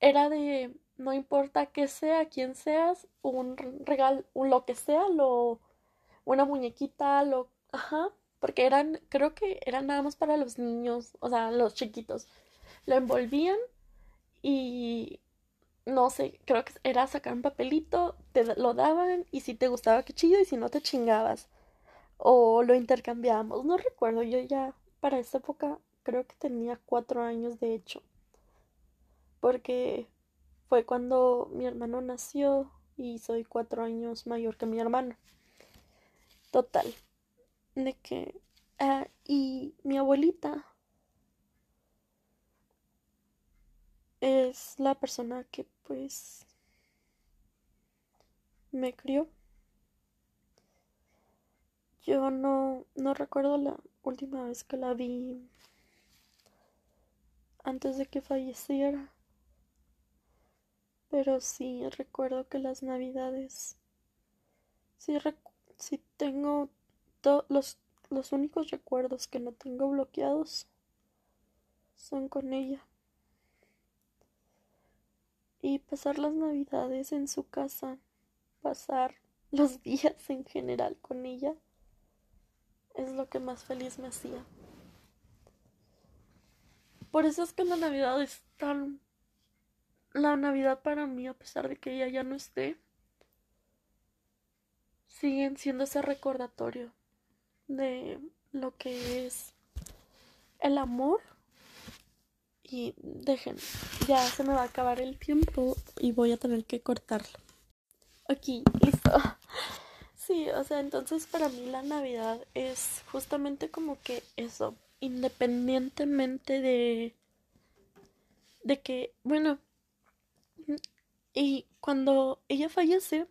Era de no importa qué sea, quién seas, un regalo, un lo que sea, lo, una muñequita, lo, ajá, porque eran, creo que eran nada más para los niños, o sea, los chiquitos. Lo envolvían y no sé, creo que era sacar un papelito, te lo daban y si te gustaba qué chido y si no te chingabas. O lo intercambiábamos, no recuerdo, yo ya para esa época creo que tenía cuatro años de hecho. Porque fue cuando mi hermano nació y soy cuatro años mayor que mi hermano. Total. De que... Ah, y mi abuelita es la persona que pues me crió. Yo no, no recuerdo la última vez que la vi antes de que falleciera. Pero sí recuerdo que las navidades. Sí, tengo los, los únicos recuerdos que no tengo bloqueados son con ella. Y pasar las navidades en su casa, pasar los (laughs) días en general con ella, es lo que más feliz me hacía. Por eso es que la Navidad es tan la Navidad para mí, a pesar de que ella ya no esté, siguen siendo ese recordatorio de lo que es el amor. Y dejen, ya se me va a acabar el tiempo y voy a tener que cortarlo. Aquí, listo. Sí, o sea, entonces para mí la Navidad es justamente como que eso, independientemente de de que, bueno, y cuando ella fallece,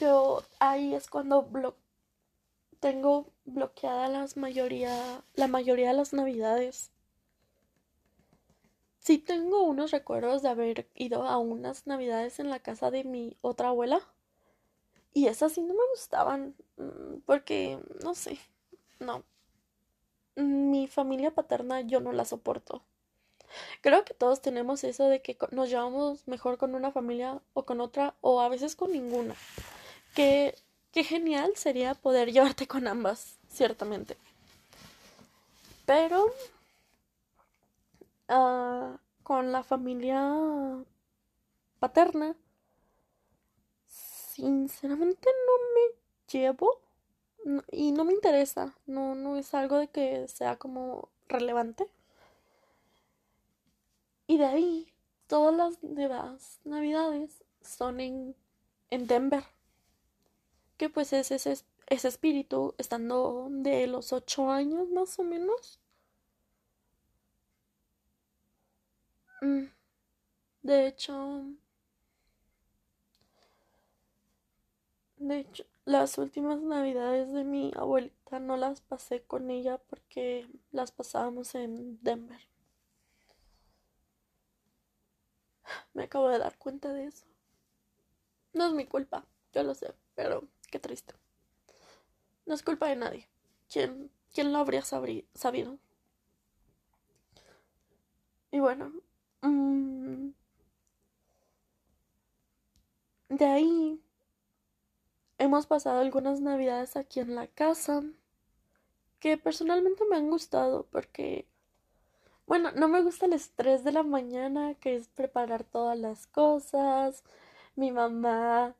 yo ahí es cuando tengo bloqueada las mayoría, la mayoría de las navidades. Sí tengo unos recuerdos de haber ido a unas navidades en la casa de mi otra abuela. Y esas sí no me gustaban. Mm, porque, no sé, no. Mi familia paterna yo no la soporto. Creo que todos tenemos eso de que nos llevamos mejor con una familia o con otra o a veces con ninguna. Que qué genial sería poder (laughs) llevarte con ambas, ciertamente. Pero uh, con la familia paterna, sinceramente no me llevo y no me interesa. No, no es algo de que sea como relevante. Y de ahí, todas las navidades son en, en Denver. Que pues es ese, ese espíritu estando de los ocho años más o menos. De hecho, de hecho, las últimas navidades de mi abuelita no las pasé con ella porque las pasábamos en Denver. Me acabo de dar cuenta de eso. No es mi culpa, yo lo sé, pero qué triste. No es culpa de nadie. ¿Quién, quién lo habría sabido? Y bueno, mm, de ahí hemos pasado algunas navidades aquí en la casa que personalmente me han gustado porque, bueno, no me gusta el estrés de la mañana, que es preparar todas las cosas. Mi mamá,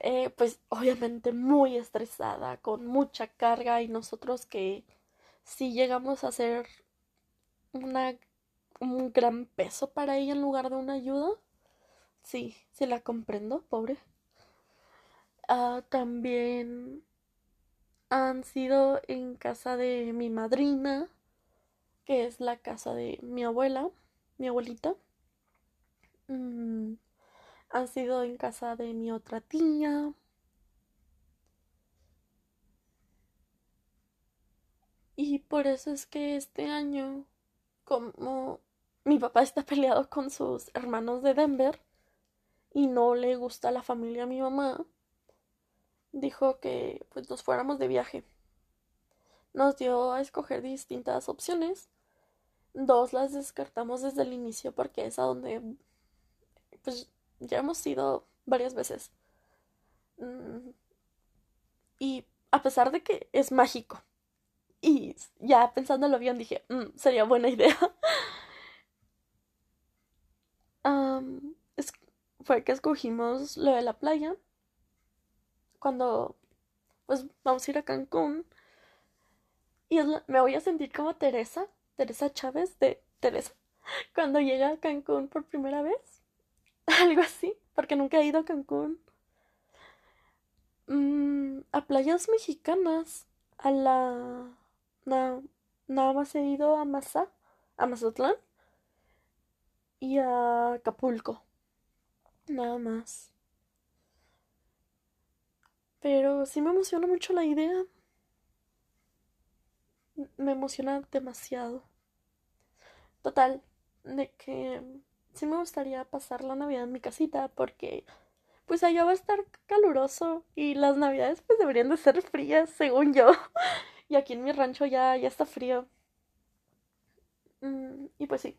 eh, pues obviamente muy estresada, con mucha carga y nosotros que si llegamos a ser una, un gran peso para ella en lugar de una ayuda. Sí, sí la comprendo, pobre. Ah, también han sido en casa de mi madrina, que es la casa de mi abuela, mi abuelita. Mm, han sido en casa de mi otra tía. Y por eso es que este año, como mi papá está peleado con sus hermanos de Denver y no le gusta la familia a mi mamá, dijo que pues nos fuéramos de viaje. Nos dio a escoger distintas opciones. Dos las descartamos desde el inicio porque es a donde pues ya hemos ido varias veces. Mm, y a pesar de que es mágico. Y ya pensándolo bien dije, mm, sería buena idea. (laughs) fue que escogimos lo de la playa cuando pues vamos a ir a Cancún y me voy a sentir como Teresa, Teresa Chávez de Teresa, (laughs) cuando llega a Cancún por primera vez, (laughs) algo así, porque nunca he ido a Cancún. Mm, a playas mexicanas, a la... nada más he ido a Maza, a Mazatlán y a Acapulco, nada más. Pero sí me emociona mucho la idea. Me emociona demasiado. Total, de que sí me gustaría pasar la Navidad en mi casita porque pues allá va a estar caluroso y las Navidades pues deberían de ser frías según yo. (laughs) y aquí en mi rancho ya, ya está frío. Mm, y pues sí.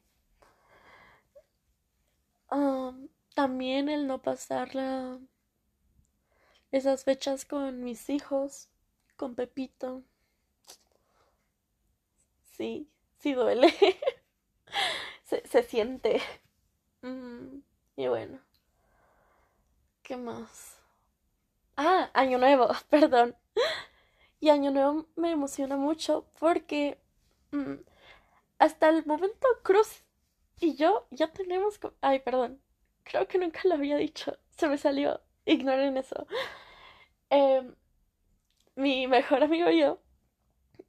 también el no pasarla esas fechas con mis hijos, con Pepito. Sí, sí duele. (laughs) se, siente. Mm, y bueno. ¿Qué más? Ah, Año Nuevo, (laughs) perdón. Y Año Nuevo me emociona mucho porque mm, hasta el momento Cruz y yo ya tenemos... Ay, perdón. Creo que nunca lo había dicho. Se me salió. Ignoren eso. Em, mi mejor amigo y yo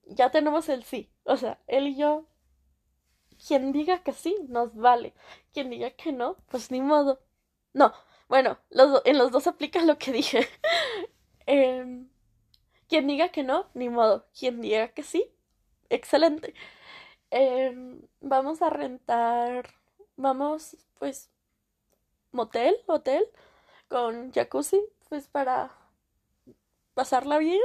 ya tenemos el sí. O sea, él y yo, quien diga que sí, nos vale. Quien diga que no, pues ni modo. No, bueno, los, en los dos aplica lo que dije. (laughs) Em, quien diga que no, ni modo. Quien diga que sí, excelente. Em, vamos a rentar, vamos, pues, motel, hotel, con jacuzzi, pues para pasarla bien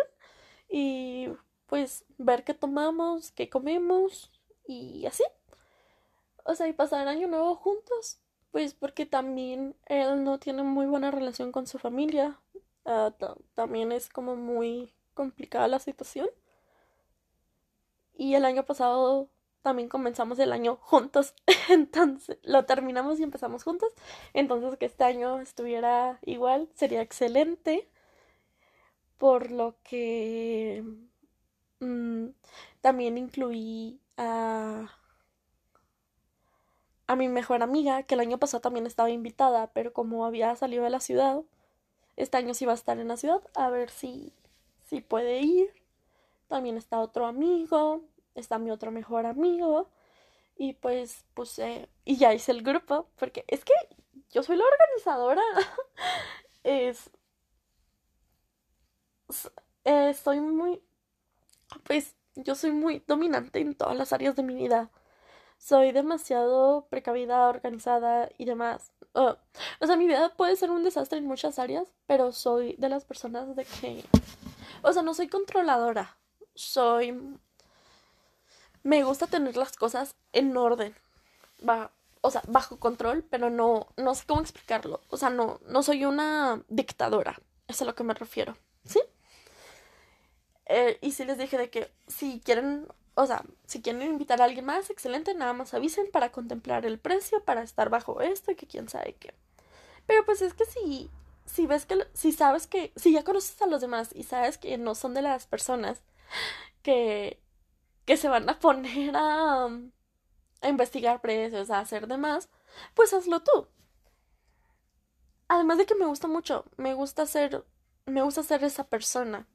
y pues ver qué tomamos, qué comemos y así. O sea, y pasar año nuevo juntos. Pues porque también él no tiene muy buena relación con su familia. Ah, también es como muy complicada la situación. Y el año pasado también comenzamos el año juntos. (laughs) Entonces lo terminamos y empezamos juntos. Entonces que este año estuviera igual sería excelente por lo que mm, también incluí a, a mi mejor amiga, que el año pasado también estaba invitada, pero como había salido de la ciudad, este año sí va a estar en la ciudad, a ver si, si puede ir. También está otro amigo, está mi otro mejor amigo, y pues puse, y ya hice el grupo, porque es que yo soy la organizadora. (laughs) es, eh, soy muy, pues yo soy muy dominante en todas las áreas de mi vida. Soy demasiado precavida, organizada y demás. o sea, mi vida puede ser un desastre en muchas áreas, pero soy de las personas de que... O sea, no soy controladora. Soy... Me gusta tener las cosas en orden. Va, o sea, bajo control, pero no, no sé cómo explicarlo. O sea, no, no soy una dictadora. Es a lo que me refiero. Eh, y sí les dije de que si quieren, o sea, si quieren invitar a alguien más, excelente, nada más avisen para contemplar el precio, para estar bajo esto y que quién sabe qué. Pero pues es que si, si ves que, si sabes que, si ya conoces a los demás y sabes que no son de las personas que, que se van a poner a, a investigar precios, a hacer demás, pues hazlo tú. Además de que me gusta mucho, me gusta ser, me gusta ser esa persona.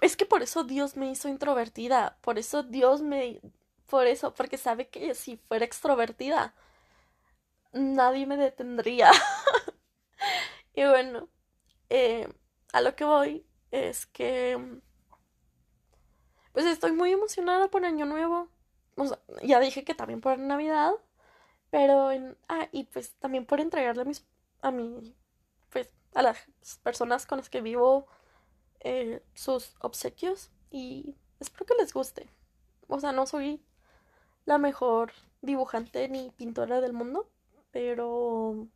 Es que por eso Dios me hizo introvertida, por eso Dios me, por eso, porque sabe que si fuera extrovertida, nadie me detendría. (laughs) (laughs) y bueno, eh, a lo que voy es que, pues estoy muy emocionada por Año Nuevo. ya dije que también por Navidad, pero en, ah, y pues también por entregarle a mis, a mi, pues a las personas con las que vivo eh, sus obsequios y espero que les guste. O sea, no soy la mejor dibujante ni pintora del mundo, pero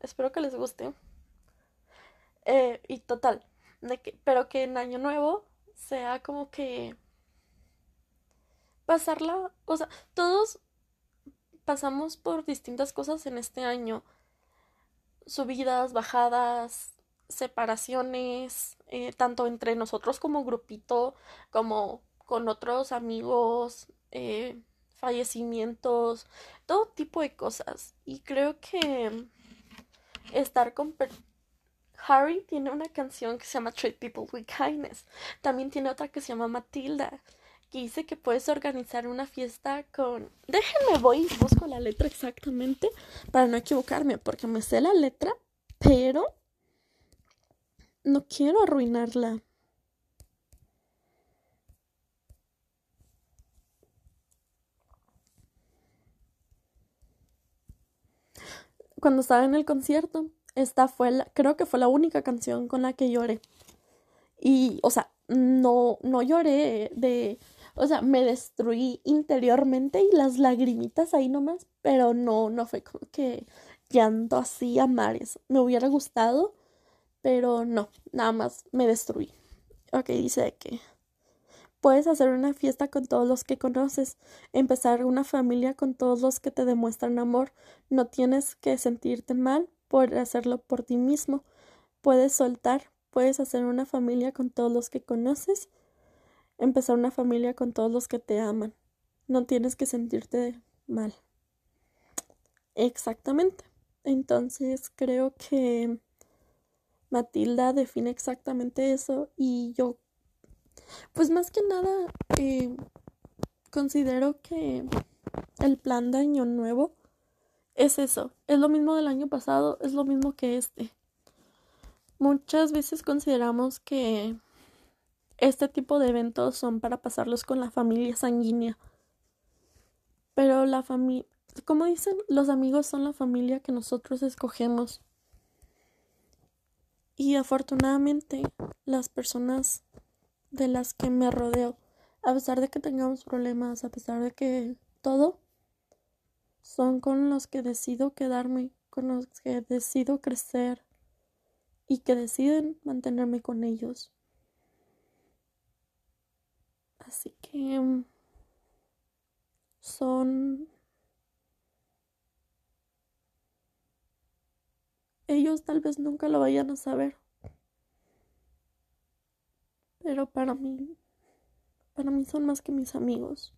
espero que les guste. Eh, y total, de que, pero que en Año Nuevo sea como que pasarla, o sea, todos pasamos por distintas cosas en este año, subidas, bajadas, separaciones, eh, tanto entre nosotros como grupito, como con otros amigos, eh, fallecimientos, todo tipo de cosas. Y creo que estar con... Harry tiene una canción que se llama Treat People with Kindness. También tiene otra que se llama Matilda, que dice que puedes organizar una fiesta con... Déjenme, voy y busco la letra exactamente para no equivocarme, porque me sé la letra, pero no quiero arruinarla. Cuando estaba en el concierto, esta fue la, creo que fue la única canción con la que lloré. Y, o sea, no, no lloré de, o sea, me destruí interiormente y las lagrimitas ahí nomás, pero no, no fue como que llanto así a mares. Me hubiera gustado, pero no, nada más me destruí. Ok, dice que puedes hacer una fiesta con todos los que conoces, empezar una familia con todos los que te demuestran amor. No tienes que sentirte mal por hacerlo por ti mismo. Puedes soltar, puedes hacer una familia con todos los que conoces, empezar una familia con todos los que te aman. No tienes que sentirte mal. Exactamente. Entonces creo que Matilda define exactamente eso y yo, pues más que nada, eh, considero que el plan de año nuevo es eso, es lo mismo del año pasado, es lo mismo que este. Muchas veces consideramos que este tipo de eventos son para pasarlos con la familia sanguínea. Pero la familia, como dicen, los amigos son la familia que nosotros escogemos. Y afortunadamente las personas de las que me rodeo, a pesar de que tengamos problemas, a pesar de que todo, son con los que decido quedarme, con los que decido crecer y que deciden mantenerme con ellos. Así que mm, son Ellos tal vez nunca lo vayan a saber. Pero para mí, para mí son más que mis amigos.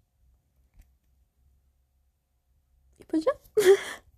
Y pues ya. (laughs)